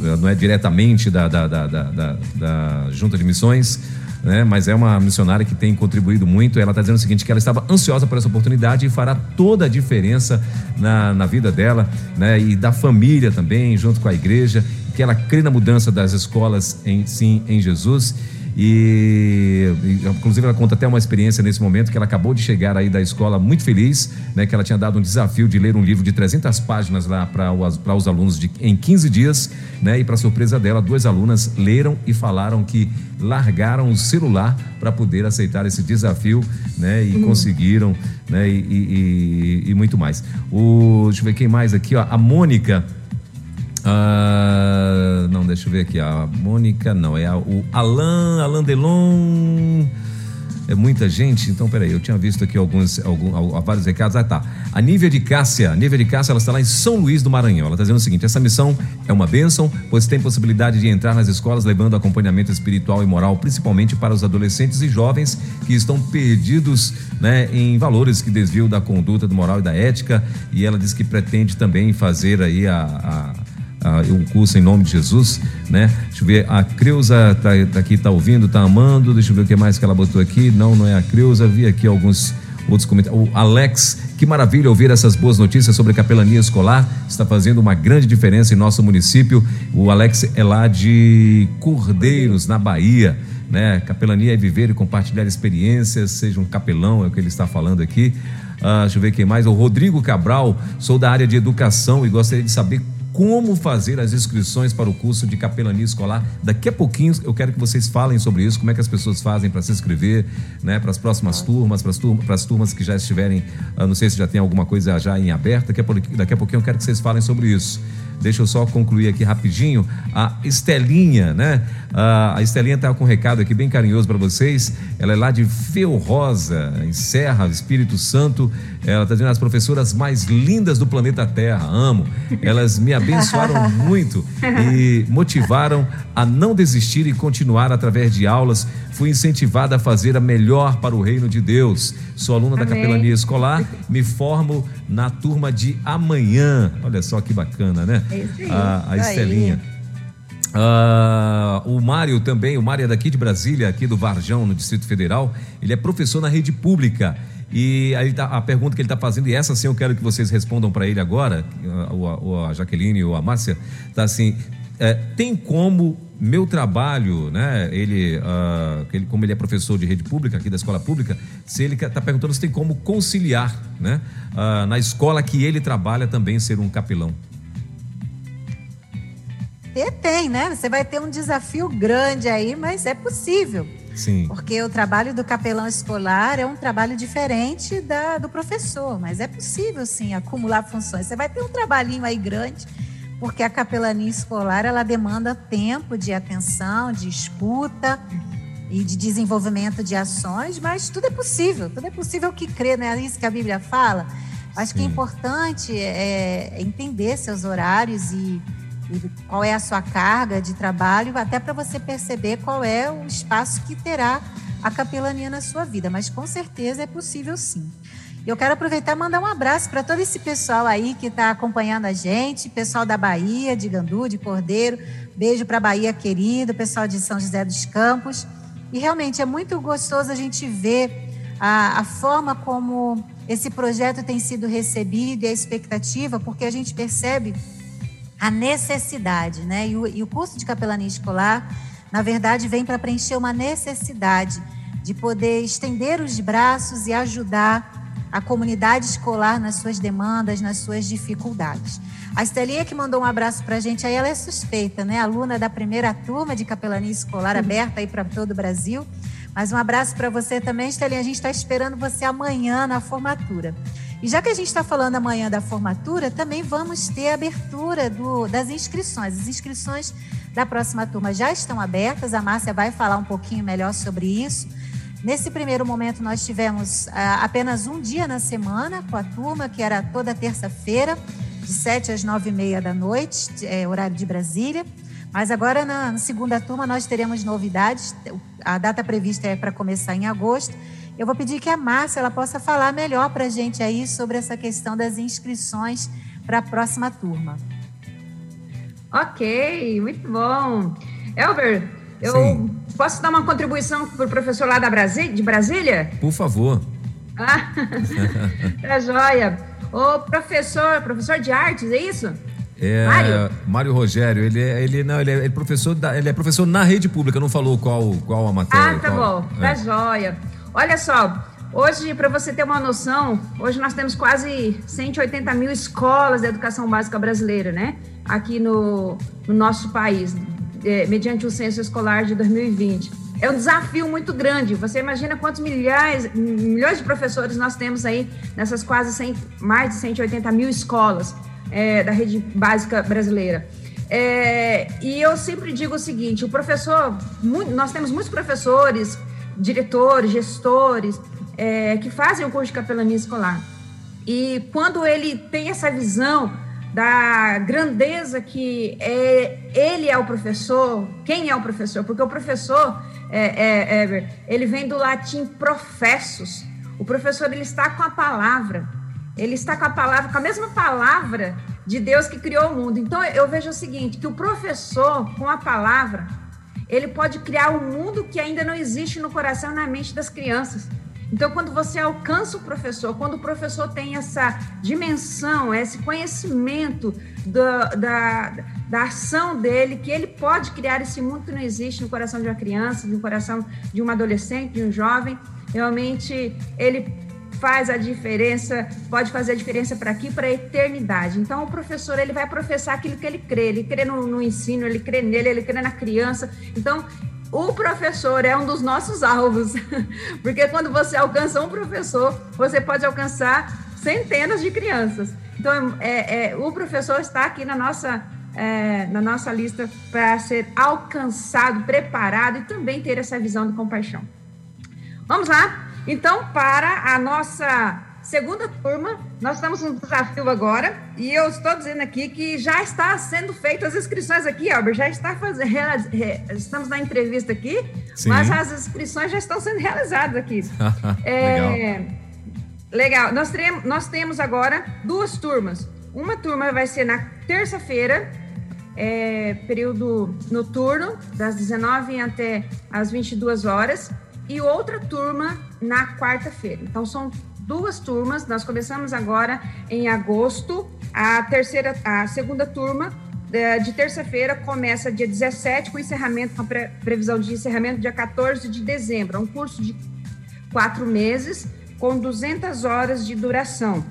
não é diretamente da, da, da, da, da Junta de Missões, né? Mas é uma missionária que tem contribuído muito. Ela está dizendo o seguinte: que ela estava ansiosa por essa oportunidade e fará toda a diferença na, na vida dela, né? E da família também, junto com a igreja. Que ela crê na mudança das escolas em sim em Jesus e, inclusive ela conta até uma experiência nesse momento que ela acabou de chegar aí da escola muito feliz, né, que ela tinha dado um desafio de ler um livro de 300 páginas lá para os, os alunos de, em 15 dias, né, e para surpresa dela, duas alunas leram e falaram que largaram o celular para poder aceitar esse desafio, né, e uhum. conseguiram, né, e, e, e, muito mais. O, deixa eu ver quem mais aqui, ó, a Mônica ah, não, deixa eu ver aqui. A Mônica, não, é a, o Alain, Alain Delon. É muita gente, então peraí, eu tinha visto aqui alguns, alguns, vários recados. Ah, tá. A Nívia de Cássia, a Nívia de Cássia, ela está lá em São Luís do Maranhão. Ela está dizendo o seguinte: essa missão é uma bênção, pois tem possibilidade de entrar nas escolas levando acompanhamento espiritual e moral, principalmente para os adolescentes e jovens que estão perdidos né, em valores que desviam da conduta, do moral e da ética. E ela diz que pretende também fazer aí a, a ah, o curso em nome de Jesus, né? Deixa eu ver, a Creuza tá, tá aqui, tá ouvindo, tá amando, deixa eu ver o que mais que ela botou aqui, não, não é a Creuza, vi aqui alguns outros comentários, o Alex, que maravilha ouvir essas boas notícias sobre capelania escolar, está fazendo uma grande diferença em nosso município, o Alex é lá de Cordeiros, na Bahia, né? Capelania é viver e compartilhar experiências, seja um capelão, é o que ele está falando aqui, ah, deixa eu ver quem mais, o Rodrigo Cabral, sou da área de educação e gostaria de saber como fazer as inscrições para o curso de capelania escolar. Daqui a pouquinho eu quero que vocês falem sobre isso, como é que as pessoas fazem para se inscrever, né, para as próximas turmas, para as turmas, turmas que já estiverem, uh, não sei se já tem alguma coisa já em aberto, daqui a, daqui a pouquinho eu quero que vocês falem sobre isso. Deixa eu só concluir aqui rapidinho. A Estelinha, né? A Estelinha está com um recado aqui bem carinhoso para vocês. Ela é lá de Feu Rosa, em Serra, Espírito Santo. Ela está dizendo as professoras mais lindas do planeta Terra. Amo. Elas me abençoaram muito e motivaram a não desistir e continuar através de aulas. Fui incentivada a fazer a melhor para o reino de Deus. Sou aluna Amém. da capelania escolar, me formo na turma de amanhã. Olha só que bacana, né? É isso aí. A, a Estelinha. Uh, o Mário também, o Mário é daqui de Brasília, aqui do Varjão, no Distrito Federal. Ele é professor na rede pública. E aí tá, a pergunta que ele está fazendo, e essa sim eu quero que vocês respondam para ele agora, ou a, a Jaqueline ou a Márcia, tá assim, é, tem como meu trabalho, né? Ele, uh, ele, como ele é professor de rede pública aqui da escola pública, se ele está perguntando se tem como conciliar, né? Uh, na escola que ele trabalha também ser um capelão. E tem, né? Você vai ter um desafio grande aí, mas é possível. Sim. Porque o trabalho do capelão escolar é um trabalho diferente da, do professor, mas é possível sim acumular funções. Você vai ter um trabalhinho aí grande porque a capelania escolar ela demanda tempo de atenção, de escuta e de desenvolvimento de ações, mas tudo é possível, tudo é possível que crê, não é isso que a Bíblia fala? Acho Sim. que é importante é, entender seus horários e, qual é a sua carga de trabalho, até para você perceber qual é o espaço que terá a capelania na sua vida, mas com certeza é possível sim. Eu quero aproveitar e mandar um abraço para todo esse pessoal aí que está acompanhando a gente, pessoal da Bahia, de Gandu, de Cordeiro. Beijo para a Bahia querido, pessoal de São José dos Campos. E realmente é muito gostoso a gente ver a, a forma como esse projeto tem sido recebido e a expectativa, porque a gente percebe a necessidade, né? E o, e o curso de capelania escolar, na verdade, vem para preencher uma necessidade de poder estender os braços e ajudar a comunidade escolar nas suas demandas, nas suas dificuldades. A Estelinha que mandou um abraço para a gente, aí ela é suspeita, né? Aluna da primeira turma de capelania escolar aberta aí para todo o Brasil. Mas um abraço para você também, Estelinha. A gente está esperando você amanhã na formatura. E já que a gente está falando amanhã da formatura, também vamos ter a abertura do, das inscrições. As inscrições da próxima turma já estão abertas. A Márcia vai falar um pouquinho melhor sobre isso. Nesse primeiro momento, nós tivemos ah, apenas um dia na semana com a turma, que era toda terça-feira, de 7 às 9 e meia da noite, é, horário de Brasília. Mas agora, na, na segunda turma, nós teremos novidades. A data prevista é para começar em agosto. Eu vou pedir que a Márcia ela possa falar melhor para a gente aí sobre essa questão das inscrições para a próxima turma. Ok, muito bom. Elber, eu Sim. posso dar uma contribuição para o professor lá da de Brasília? Por favor. Ah, tá joia. O professor, professor de artes, é isso? É, Mário? Mário Rogério, ele é, ele não, ele é, professor da, ele é professor na rede pública, não falou qual, qual a matéria. Ah, tá qual, bom, tá é. joia. Olha só, hoje, para você ter uma noção, hoje nós temos quase 180 mil escolas de educação básica brasileira, né? Aqui no, no nosso país, é, mediante o censo escolar de 2020. É um desafio muito grande. Você imagina quantos milhares, milhões de professores nós temos aí nessas quase 100, mais de 180 mil escolas é, da rede básica brasileira. É, e eu sempre digo o seguinte: o professor, muito, nós temos muitos professores, diretores, gestores é, que fazem o curso de capelania escolar. E quando ele tem essa visão da grandeza que é, ele é o professor, quem é o professor? Porque o professor, é, é, ele vem do latim professos. O professor, ele está com a palavra. Ele está com a palavra, com a mesma palavra de Deus que criou o mundo. Então, eu vejo o seguinte, que o professor, com a palavra, ele pode criar um mundo que ainda não existe no coração e na mente das crianças. Então, quando você alcança o professor, quando o professor tem essa dimensão, esse conhecimento da, da, da ação dele, que ele pode criar esse mundo que não existe no coração de uma criança, no coração de um adolescente, de um jovem, realmente ele faz a diferença, pode fazer a diferença para aqui, para a eternidade. Então, o professor ele vai professar aquilo que ele crê, ele crê no, no ensino, ele crê nele, ele crê na criança. Então, o professor é um dos nossos alvos, porque quando você alcança um professor, você pode alcançar centenas de crianças. Então, é, é o professor está aqui na nossa, é, na nossa lista para ser alcançado, preparado e também ter essa visão de compaixão. Vamos lá? Então, para a nossa segunda turma, nós estamos um desafio agora, e eu estou dizendo aqui que já está sendo feitas as inscrições aqui, Albert, já está fazendo, estamos na entrevista aqui, Sim. mas as inscrições já estão sendo realizadas aqui. é, legal. Legal. Nós, teremos, nós temos agora duas turmas. Uma turma vai ser na terça-feira, é, período noturno, das 19 até as 22 horas, e outra turma na quarta-feira. Então, são duas turmas. Nós começamos agora em agosto. A terceira, a segunda turma é, de terça-feira começa dia 17, com encerramento, com a previsão de encerramento dia 14 de dezembro. É um curso de quatro meses com 200 horas de duração,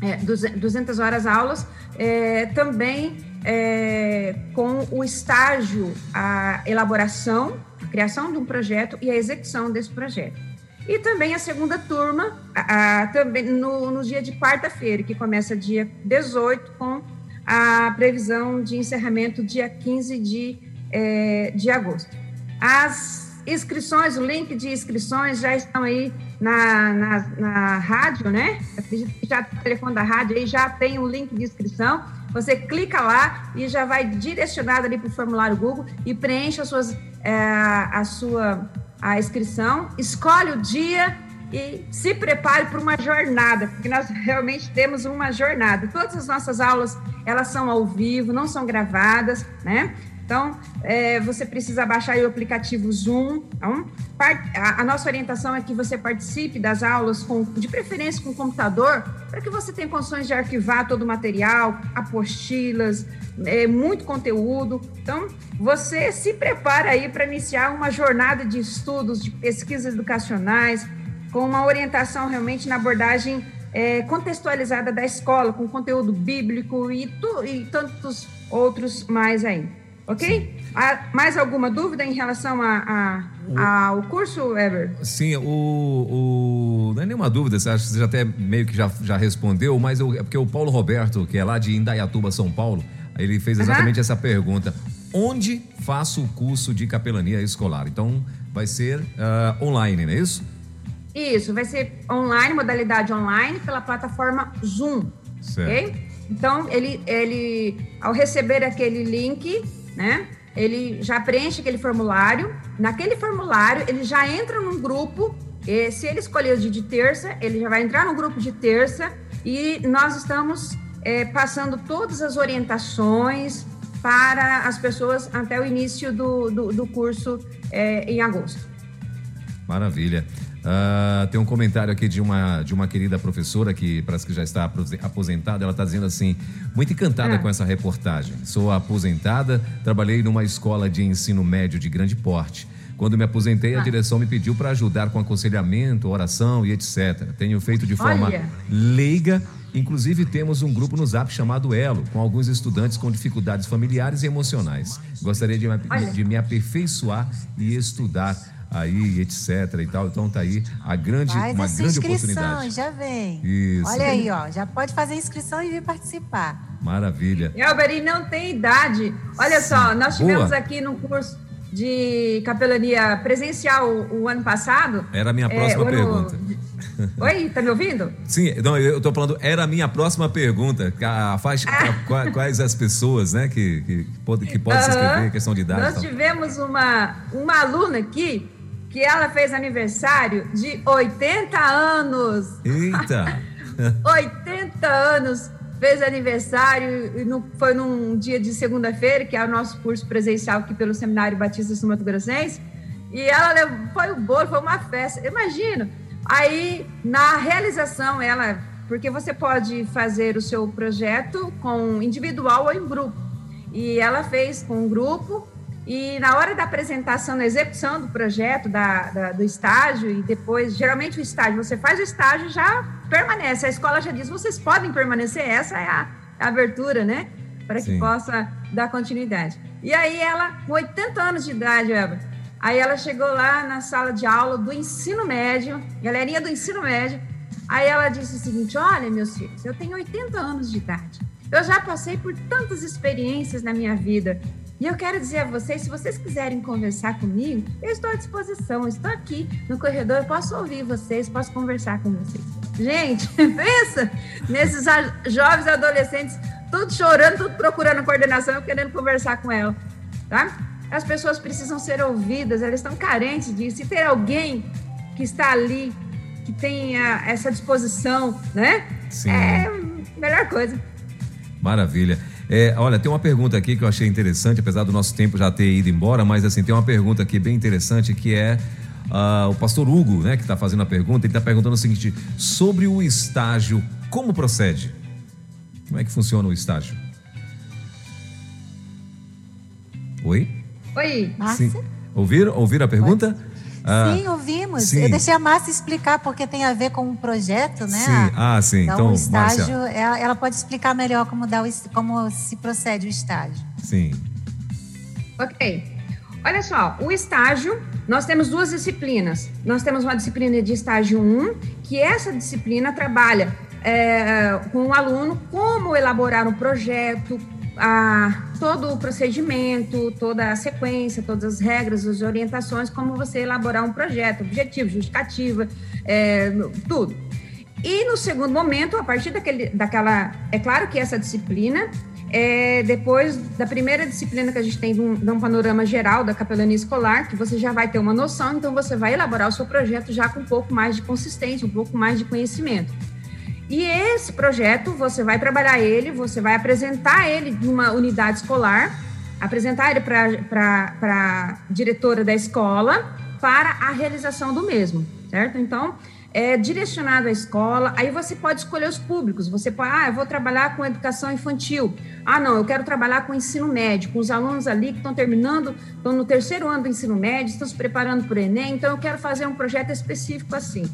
é, 200 horas aulas, é, também é, com o estágio, a elaboração, a criação de um projeto e a execução desse projeto. E também a segunda turma, a, a, também no, no dia de quarta-feira, que começa dia 18, com a previsão de encerramento dia 15 de, é, de agosto. As inscrições, o link de inscrições já estão aí na, na, na rádio, né? Acredito que já o telefone da rádio aí já tem o link de inscrição. Você clica lá e já vai direcionado ali para o formulário Google e preenche as suas, é, a sua a inscrição, escolhe o dia e se prepare para uma jornada, porque nós realmente temos uma jornada. Todas as nossas aulas, elas são ao vivo, não são gravadas, né? Então, é, você precisa baixar o aplicativo Zoom. Então, a, a, nossa orientação é que você participe das aulas, com, de preferência com computador, para que você tenha condições de arquivar todo o material, apostilas, é, muito conteúdo. Então, você se prepara aí para iniciar uma jornada de estudos, de pesquisas educacionais, com uma orientação realmente na abordagem é, contextualizada da escola, com conteúdo bíblico e, tu, e tantos outros mais aí. Ok? Há mais alguma dúvida em relação a, a, ao curso, Ever? Sim, o, o, não é nenhuma dúvida, acho que você já até meio que já, já respondeu, mas eu, é porque o Paulo Roberto, que é lá de Indaiatuba, São Paulo, ele fez exatamente uhum. essa pergunta. Onde faço o curso de capelania escolar? Então, vai ser uh, online, não é isso? Isso, vai ser online, modalidade online, pela plataforma Zoom. Certo. Então, ele, ele, ao receber aquele link, né? Ele já preenche aquele formulário. Naquele formulário, ele já entra num grupo. Se ele escolher o dia de terça, ele já vai entrar no grupo de terça. E nós estamos é, passando todas as orientações para as pessoas até o início do, do, do curso é, em agosto. Maravilha. Uh, tem um comentário aqui de uma, de uma querida professora que parece que já está aposentada. Ela está dizendo assim: muito encantada ah. com essa reportagem. Sou aposentada, trabalhei numa escola de ensino médio de grande porte. Quando me aposentei, a ah. direção me pediu para ajudar com aconselhamento, oração e etc. Tenho feito de forma Olha. leiga. Inclusive, temos um grupo no Zap chamado Elo, com alguns estudantes com dificuldades familiares e emocionais. Gostaria de, de me aperfeiçoar e estudar aí, etc e tal. Então tá aí a grande, Faz uma grande oportunidade. já vem. Isso. Olha aí, ó, já pode fazer inscrição e vir participar. Maravilha. Elberi não tem idade. Olha Sim. só, nós tivemos Boa. aqui no curso de capelania presencial o, o ano passado. Era a minha próxima é, pergunta. Oi, tá me ouvindo? Sim, não, eu tô falando, era a minha próxima pergunta. A, faz, ah. quais as pessoas, né, que, que, que podem se inscrever, questão de idade. Nós tivemos uma, uma aluna aqui que ela fez aniversário de 80 anos. Eita! 80 anos fez aniversário, foi num dia de segunda-feira, que é o nosso curso presencial aqui pelo Seminário Batista do Mato Grossense, e ela levou, foi o bolo, foi uma festa, imagina. Aí, na realização, ela, porque você pode fazer o seu projeto com individual ou em grupo, e ela fez com um grupo, E na hora da apresentação, na execução do projeto, da, da, do estágio, e depois, geralmente o estágio, você faz o estágio já permanece. A escola já diz, vocês podem permanecer, essa é a, a abertura, né? Para que Sim. possa dar continuidade. E aí ela, com 80 anos de idade, Eva, aí ela chegou lá na sala de aula do ensino médio, galerinha do ensino médio, aí ela disse o seguinte, olha, meus filhos, eu tenho 80 anos de idade, eu já passei por tantas experiências na minha vida, e eu quero dizer a vocês, se vocês quiserem conversar comigo, eu estou à disposição, eu estou aqui no corredor, eu posso ouvir vocês, posso conversar com vocês. Gente, pensa nesses jovens adolescentes, tudo chorando, tudo procurando coordenação, querendo conversar com ela, tá? As pessoas precisam ser ouvidas, elas estão carentes disso. E ter alguém que está ali, que tenha essa disposição, né? Sim. É a melhor coisa. Maravilha. É, olha, tem uma pergunta aqui que eu achei interessante, apesar do nosso tempo já ter ido embora, mas assim, tem uma pergunta aqui bem interessante que é uh, o pastor Hugo, né, que está fazendo a pergunta, ele está perguntando o seguinte: sobre o estágio, como procede? Como é que funciona o estágio? Oi? Oi. Sim. Ouviram, ouviram a pergunta? Ah, sim, ouvimos. Sim. Eu deixei a Márcia explicar porque tem a ver com o projeto, né? Sim, ah, sim. Então, então o estágio, ela, ela, pode explicar melhor como, dá o, como se procede o estágio. Sim. Ok. Olha só, o estágio, nós temos duas disciplinas. Nós temos uma disciplina de estágio 1, que essa disciplina trabalha é, com o aluno como elaborar um projeto, a, todo o procedimento, toda a sequência, todas as regras, as orientações, como você elaborar um projeto, objetivo, justificativa, é, tudo. E no segundo momento, a partir daquele, daquela. É claro que essa disciplina, é, depois da primeira disciplina que a gente tem de um, de um, panorama geral da capelania escolar, que você já vai ter uma noção, então você vai elaborar o seu projeto já com um pouco mais de consistência, um pouco mais de conhecimento. E esse projeto, você vai trabalhar ele, você vai apresentar ele numa unidade escolar, apresentar ele para a diretora da escola para a realização do mesmo, certo? Então, é direcionado à escola, aí você pode escolher os públicos, você pode, ah, eu vou trabalhar com educação infantil, ah, não, eu quero trabalhar com ensino médio, com os alunos ali que estão terminando, estão no terceiro ano do ensino médio, estão se preparando para o Enem, então eu quero fazer um projeto específico assim.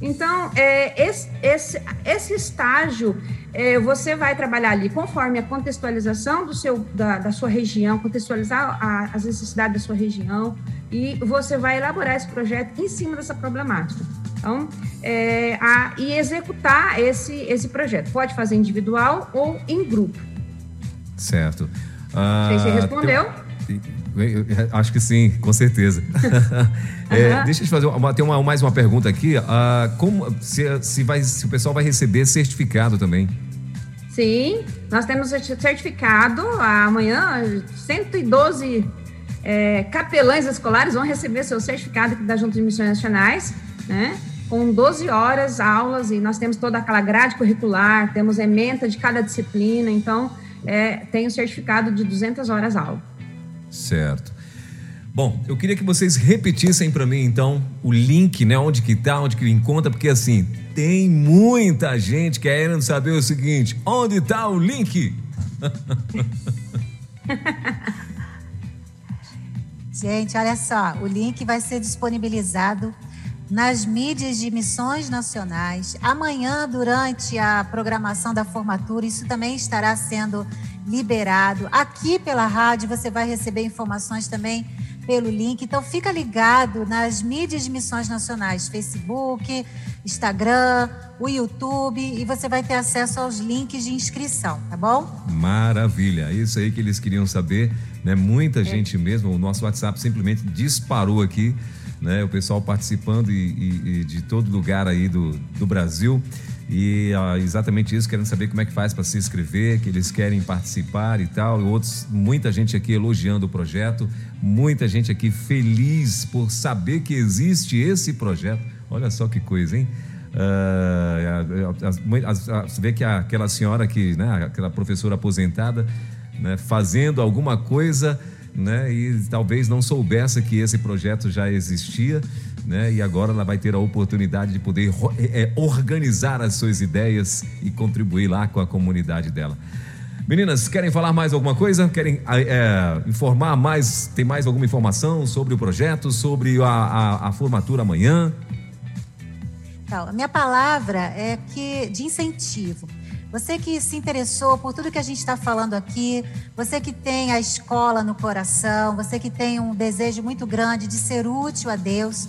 Então, é, esse, esse, esse estágio, é, você vai trabalhar ali conforme a contextualização do seu, da, da sua região, contextualizar a, as necessidades da sua região, e você vai elaborar esse projeto em cima dessa problemática. Então, é, a, e executar esse, esse projeto. Pode fazer individual ou em grupo. Certo. Ah, você respondeu? Tem, acho que sim, com certeza. É, deixa eu te fazer uma, tem uma, mais uma pergunta aqui. Uh, como se, se, vai, se o pessoal vai receber certificado também? Sim, nós temos certificado. Amanhã, 112 é, capelães escolares vão receber seu certificado aqui da Junta de Missões Nacionais, né? Com 12 horas aulas, e nós temos toda aquela grade curricular, temos ementa de cada disciplina, então é, tem o certificado de 200 horas aula. Certo. Bom, eu queria que vocês repetissem para mim então o link, né, onde que tá, onde que encontra, porque assim, tem muita gente querendo saber o seguinte, onde está o link? gente, olha só, o link vai ser disponibilizado nas mídias de missões nacionais. Amanhã, durante a programação da formatura, isso também estará sendo liberado. Aqui pela rádio você vai receber informações também pelo link. Então fica ligado nas mídias de missões nacionais, Facebook, Instagram, o YouTube e você vai ter acesso aos links de inscrição, tá bom? Maravilha, isso aí que eles queriam saber, né? Muita é. gente mesmo, o nosso WhatsApp simplesmente disparou aqui né? O pessoal participando e, e, e de todo lugar aí do, do Brasil. E ah, exatamente isso, querendo saber como é que faz para se inscrever, que eles querem participar e tal. Outros, muita gente aqui elogiando o projeto, muita gente aqui feliz por saber que existe esse projeto. Olha só que coisa, hein? Uh, você vê que aquela senhora que, né, aquela professora aposentada, né, fazendo alguma coisa né? E talvez não soubesse que esse projeto já existia, né? E agora ela vai ter a oportunidade de poder é, organizar as suas ideias e contribuir lá com a comunidade dela. Meninas, querem falar mais alguma coisa? Querem é, informar mais? Tem mais alguma informação sobre o projeto, sobre a, a, a formatura amanhã? Então, a minha palavra é que de incentivo. Você que se interessou por tudo que a gente está falando aqui, você que tem a escola no coração, você que tem um desejo muito grande de ser útil a Deus,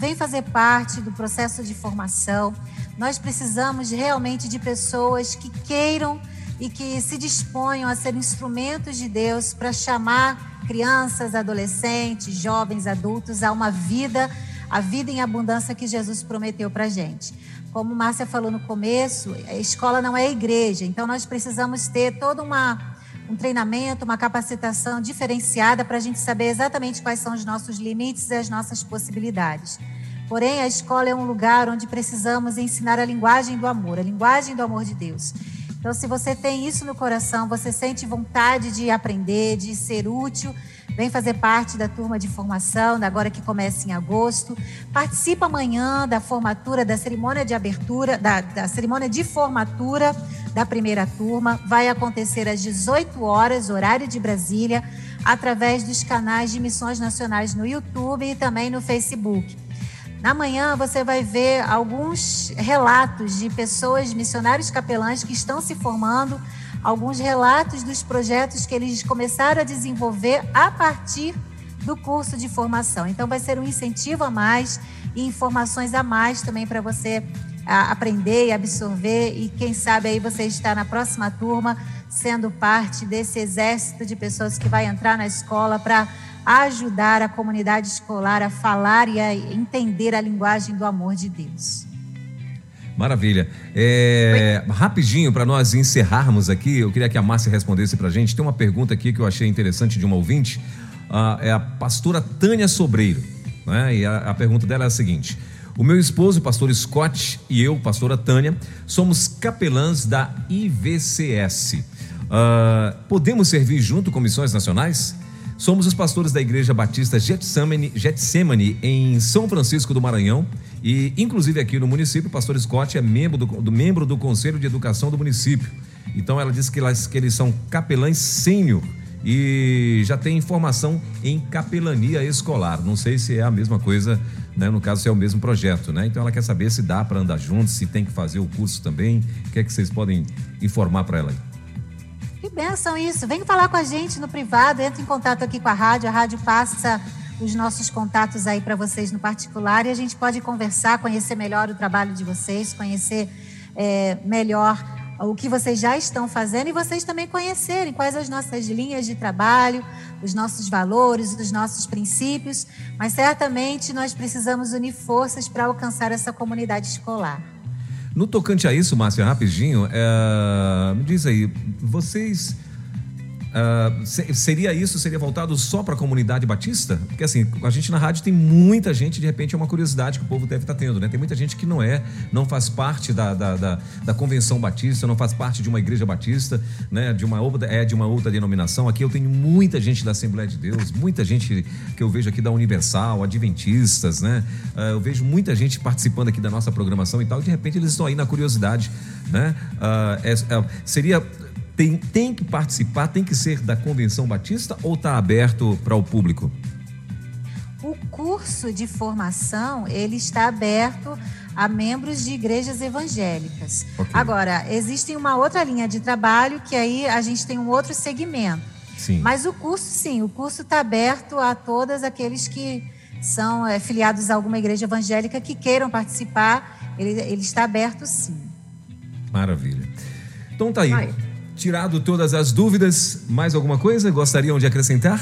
vem fazer parte do processo de formação. Nós precisamos realmente de pessoas que queiram e que se disponham a ser instrumentos de Deus para chamar crianças, adolescentes, jovens, adultos a uma vida, a vida em abundância que Jesus prometeu para a gente. Como Márcia falou no começo, a escola não é a igreja, então nós precisamos ter todo uma, um treinamento, uma capacitação diferenciada para a gente saber exatamente quais são os nossos limites e as nossas possibilidades. Porém, a escola é um lugar onde precisamos ensinar a linguagem do amor, a linguagem do amor de Deus. Então, se você tem isso no coração, você sente vontade de aprender, de ser útil, Vem fazer parte da turma de formação, agora que começa em agosto. Participa amanhã da formatura, da cerimônia de abertura, da, da cerimônia de formatura da primeira turma. Vai acontecer às 18 horas, horário de Brasília, através dos canais de Missões Nacionais no YouTube e também no Facebook. Na manhã você vai ver alguns relatos de pessoas, missionários capelães que estão se formando alguns relatos dos projetos que eles começaram a desenvolver a partir do curso de formação. Então, vai ser um incentivo a mais e informações a mais também para você aprender e absorver. E quem sabe aí você está na próxima turma sendo parte desse exército de pessoas que vai entrar na escola para ajudar a comunidade escolar a falar e a entender a linguagem do amor de Deus. Maravilha. É, rapidinho, para nós encerrarmos aqui, eu queria que a Márcia respondesse para a gente. Tem uma pergunta aqui que eu achei interessante de uma ouvinte. Ah, é a pastora Tânia Sobreiro. Né? E a, a pergunta dela é a seguinte: O meu esposo, pastor Scott, e eu, pastora Tânia, somos capelãs da IVCS. Ah, podemos servir junto com missões nacionais? Somos os pastores da Igreja Batista Getsemane, em São Francisco do Maranhão e, inclusive, aqui no município, o pastor Scott é membro do, do membro do Conselho de Educação do município. Então, ela disse que, que eles são capelães sênior e já tem formação em capelania escolar. Não sei se é a mesma coisa, né? no caso, se é o mesmo projeto. Né? Então, ela quer saber se dá para andar juntos, se tem que fazer o curso também. O que é que vocês podem informar para ela aí? Que benção isso. Vem falar com a gente no privado, entre em contato aqui com a rádio. A rádio passa os nossos contatos aí para vocês no particular e a gente pode conversar, conhecer melhor o trabalho de vocês, conhecer é, melhor o que vocês já estão fazendo e vocês também conhecerem quais as nossas linhas de trabalho, os nossos valores, os nossos princípios, mas certamente nós precisamos unir forças para alcançar essa comunidade escolar. No tocante a isso, Márcia, rapidinho, é, me diz aí, vocês Uh, seria isso, seria voltado só para a comunidade batista? Porque assim, a gente na rádio tem muita gente, de repente é uma curiosidade que o povo deve estar tá tendo, né? Tem muita gente que não é, não faz parte da, da, da, da, convenção batista, não faz parte de uma igreja batista, né? De uma outra, é de uma outra denominação. Aqui eu tenho muita gente da Assembleia de Deus, muita gente que eu vejo aqui da Universal, Adventistas, né? Uh, eu vejo muita gente participando aqui da nossa programação e tal, e de repente eles estão aí na curiosidade, né? Uh, é, é, seria tem, tem que participar, tem que ser da Convenção Batista ou está aberto para o público? O curso de formação, ele está aberto a membros de igrejas evangélicas. Okay. Agora, existe uma outra linha de trabalho que aí a gente tem um outro segmento. Sim. Mas o curso, sim, o curso está aberto a todos aqueles que são é, filiados a alguma igreja evangélica que queiram participar. Ele, ele está aberto, sim. Maravilha. Então tá aí. Vai tirado todas as dúvidas. Mais alguma coisa gostariam de acrescentar?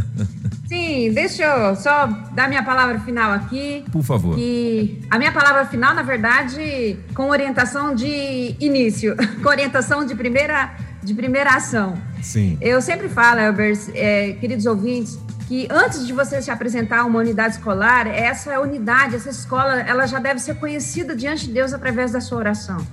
Sim, deixa eu só dar minha palavra final aqui. Por favor. E a minha palavra final, na verdade, com orientação de início, com orientação de primeira, de primeira ação. Sim. Eu sempre falo, Elbert, é, queridos ouvintes, que antes de você se apresentar a uma unidade escolar, essa unidade, essa escola, ela já deve ser conhecida diante de Deus através da sua oração.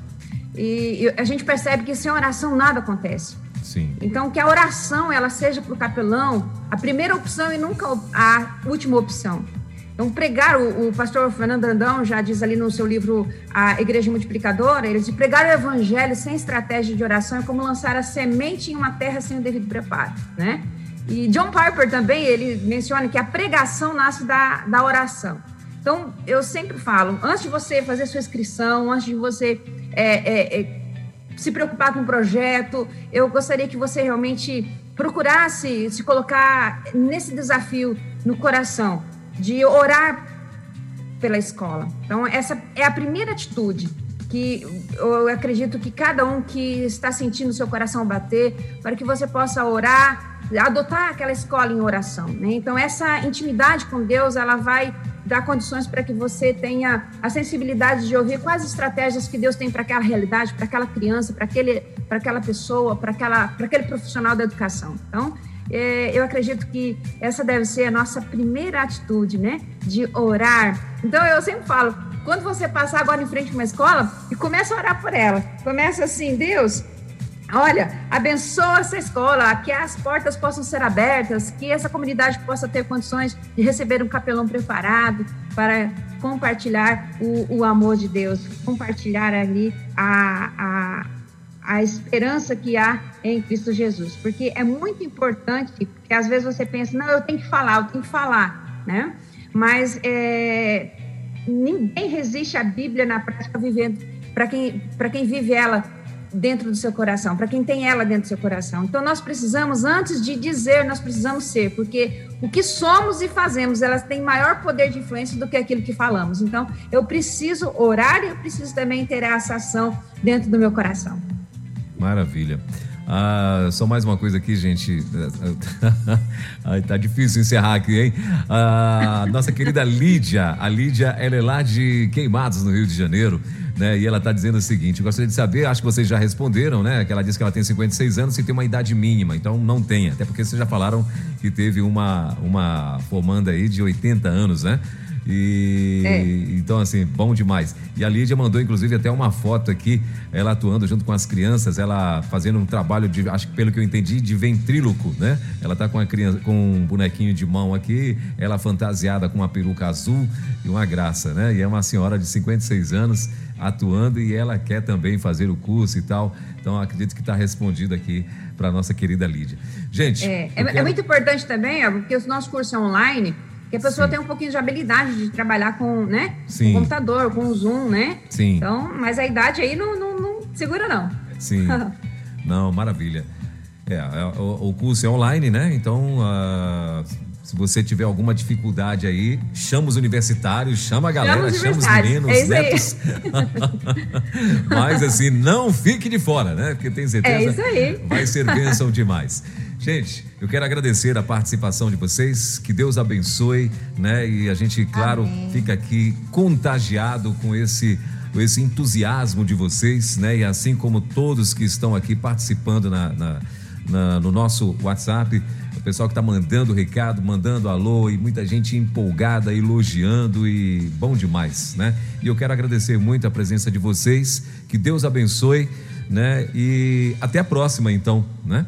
E a gente percebe que sem oração nada acontece. Sim. Então, que a oração ela seja para o capelão a primeira opção e nunca a última opção. Então, pregar, o, o, pastor Fernando Andão já diz ali no seu livro A Igreja Multiplicadora, ele diz, pregar o evangelho sem estratégia de oração é como lançar a semente em uma terra sem o devido preparo, né? E John Piper também, ele menciona que a pregação nasce da, da oração. Então, eu sempre falo, antes de você fazer sua inscrição, antes de você é, é, é, se preocupar com o projeto, eu gostaria que você realmente procurasse se colocar nesse desafio no coração de orar pela escola. Então, essa é a primeira atitude que eu acredito que cada um que está sentindo seu coração bater, para que você possa orar, adotar aquela escola em oração. Né? Então, essa intimidade com Deus, ela vai dar condições para que você tenha a sensibilidade de ouvir quais estratégias que Deus tem para aquela realidade, para aquela criança, para aquele, para aquela pessoa, para aquela, para aquele profissional da educação. Então, é, eu acredito que essa deve ser a nossa primeira atitude, né? De orar. Então eu sempre falo, quando você passar agora em frente a uma escola e começa a orar por ela, começa assim, Deus, olha, abençoa essa escola, que as portas possam ser abertas, que essa comunidade possa ter condições de receber um capelão preparado para compartilhar o, o amor de Deus, compartilhar ali a, a a esperança que há em Cristo Jesus. Porque é muito importante, porque às vezes você pensa, não, eu tenho que falar, eu tenho que falar, né? Mas é, ninguém resiste à Bíblia na prática vivendo, para quem, quem vive ela dentro do seu coração, para quem tem ela dentro do seu coração. Então nós precisamos, antes de dizer, nós precisamos ser, porque o que somos e fazemos, elas têm maior poder de influência do que aquilo que falamos. Então eu preciso orar e eu preciso também ter essa ação dentro do meu coração. Maravilha. Ah, só mais uma coisa aqui, gente. Ai, tá difícil encerrar aqui, hein? Ah, nossa querida Lídia. A Lídia, ela é lá de Queimados, no Rio de Janeiro. Né? E ela está dizendo o seguinte: gostaria de saber, acho que vocês já responderam, né? Que ela disse que ela tem 56 anos e tem uma idade mínima, então não tem, até porque vocês já falaram que teve uma, uma formanda aí de 80 anos, né? E é. então, assim, bom demais. E a Lídia mandou, inclusive, até uma foto aqui, ela atuando junto com as crianças, ela fazendo um trabalho de, acho que pelo que eu entendi, de ventríloco, né? Ela tá com a criança, com um bonequinho de mão aqui, ela fantasiada com uma peruca azul e uma graça, né? E é uma senhora de 56 anos atuando e ela quer também fazer o curso e tal. Então, acredito que está respondido aqui para nossa querida Lídia. Gente. É, é, quero... é, muito importante também, porque o nosso curso é online que a pessoa Sim. tem um pouquinho de habilidade de trabalhar com, né? Sim. Com computador, com o Zoom, né? Sim. Então, mas a idade aí não, não, não segura, não. Sim. não, maravilha. É, é, o, o, curso é online, né? Então, uh, se você tiver alguma dificuldade aí, chama os universitários, chama a galera, chama os, meninos, é netos. Mas assim, não fique de fora, né? Porque tem certeza é vai ser bênção demais. Gente, eu quero agradecer a participação de vocês, que Deus abençoe, né? E a gente, claro, Amém. fica aqui contagiado com esse, com esse entusiasmo de vocês, né? E assim como todos que estão aqui participando na, na, na no nosso WhatsApp, o pessoal que está mandando recado, mandando alô e muita gente empolgada, elogiando e bom demais, né? E eu quero agradecer muito a presença de vocês, que Deus abençoe, né? E até a próxima, então, né?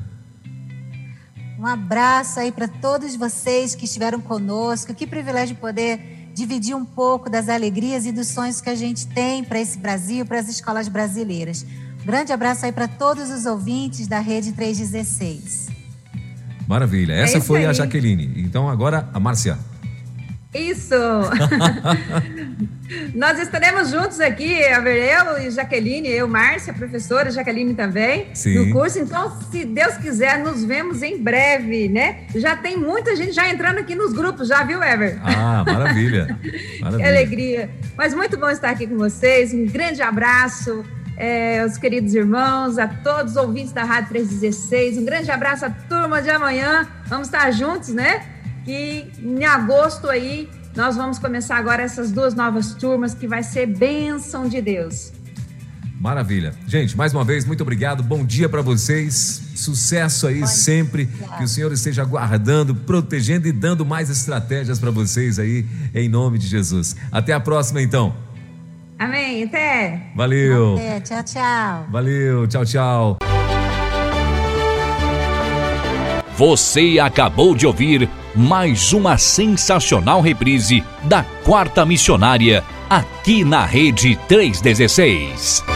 Um abraço aí para todos vocês que estiveram conosco. Que privilégio poder dividir um pouco das alegrias e dos sonhos que a gente tem para esse Brasil, para as escolas brasileiras. Um grande abraço aí para todos os ouvintes da Rede 316. Maravilha. Essa é foi aí. a Jaqueline. Então agora a Márcia. Isso! Nós estaremos juntos aqui, eu e Jaqueline, eu, Márcia, professora, Jaqueline também, Sim. no curso. Então, se Deus quiser, nos vemos em breve, né? Já tem muita gente já entrando aqui nos grupos, já viu, Ever? Ah, maravilha! maravilha. que alegria! Mas muito bom estar aqui com vocês. Um grande abraço. É, aos queridos irmãos, a todos os ouvintes da Rádio 316. Um grande abraço à turma de amanhã. Vamos estar juntos, né? E em agosto aí nós vamos começar agora essas duas novas turmas que vai ser bênção de Deus. Maravilha. Gente, mais uma vez, muito obrigado. Bom dia para vocês. Sucesso aí Pode sempre. Que o Senhor esteja guardando, protegendo e dando mais estratégias para vocês aí, em nome de Jesus. Até a próxima, então. Amém. Até. Valeu. Até. Tchau, tchau. Valeu. Tchau, tchau. Você acabou de ouvir mais uma sensacional reprise da Quarta Missionária, aqui na Rede 316.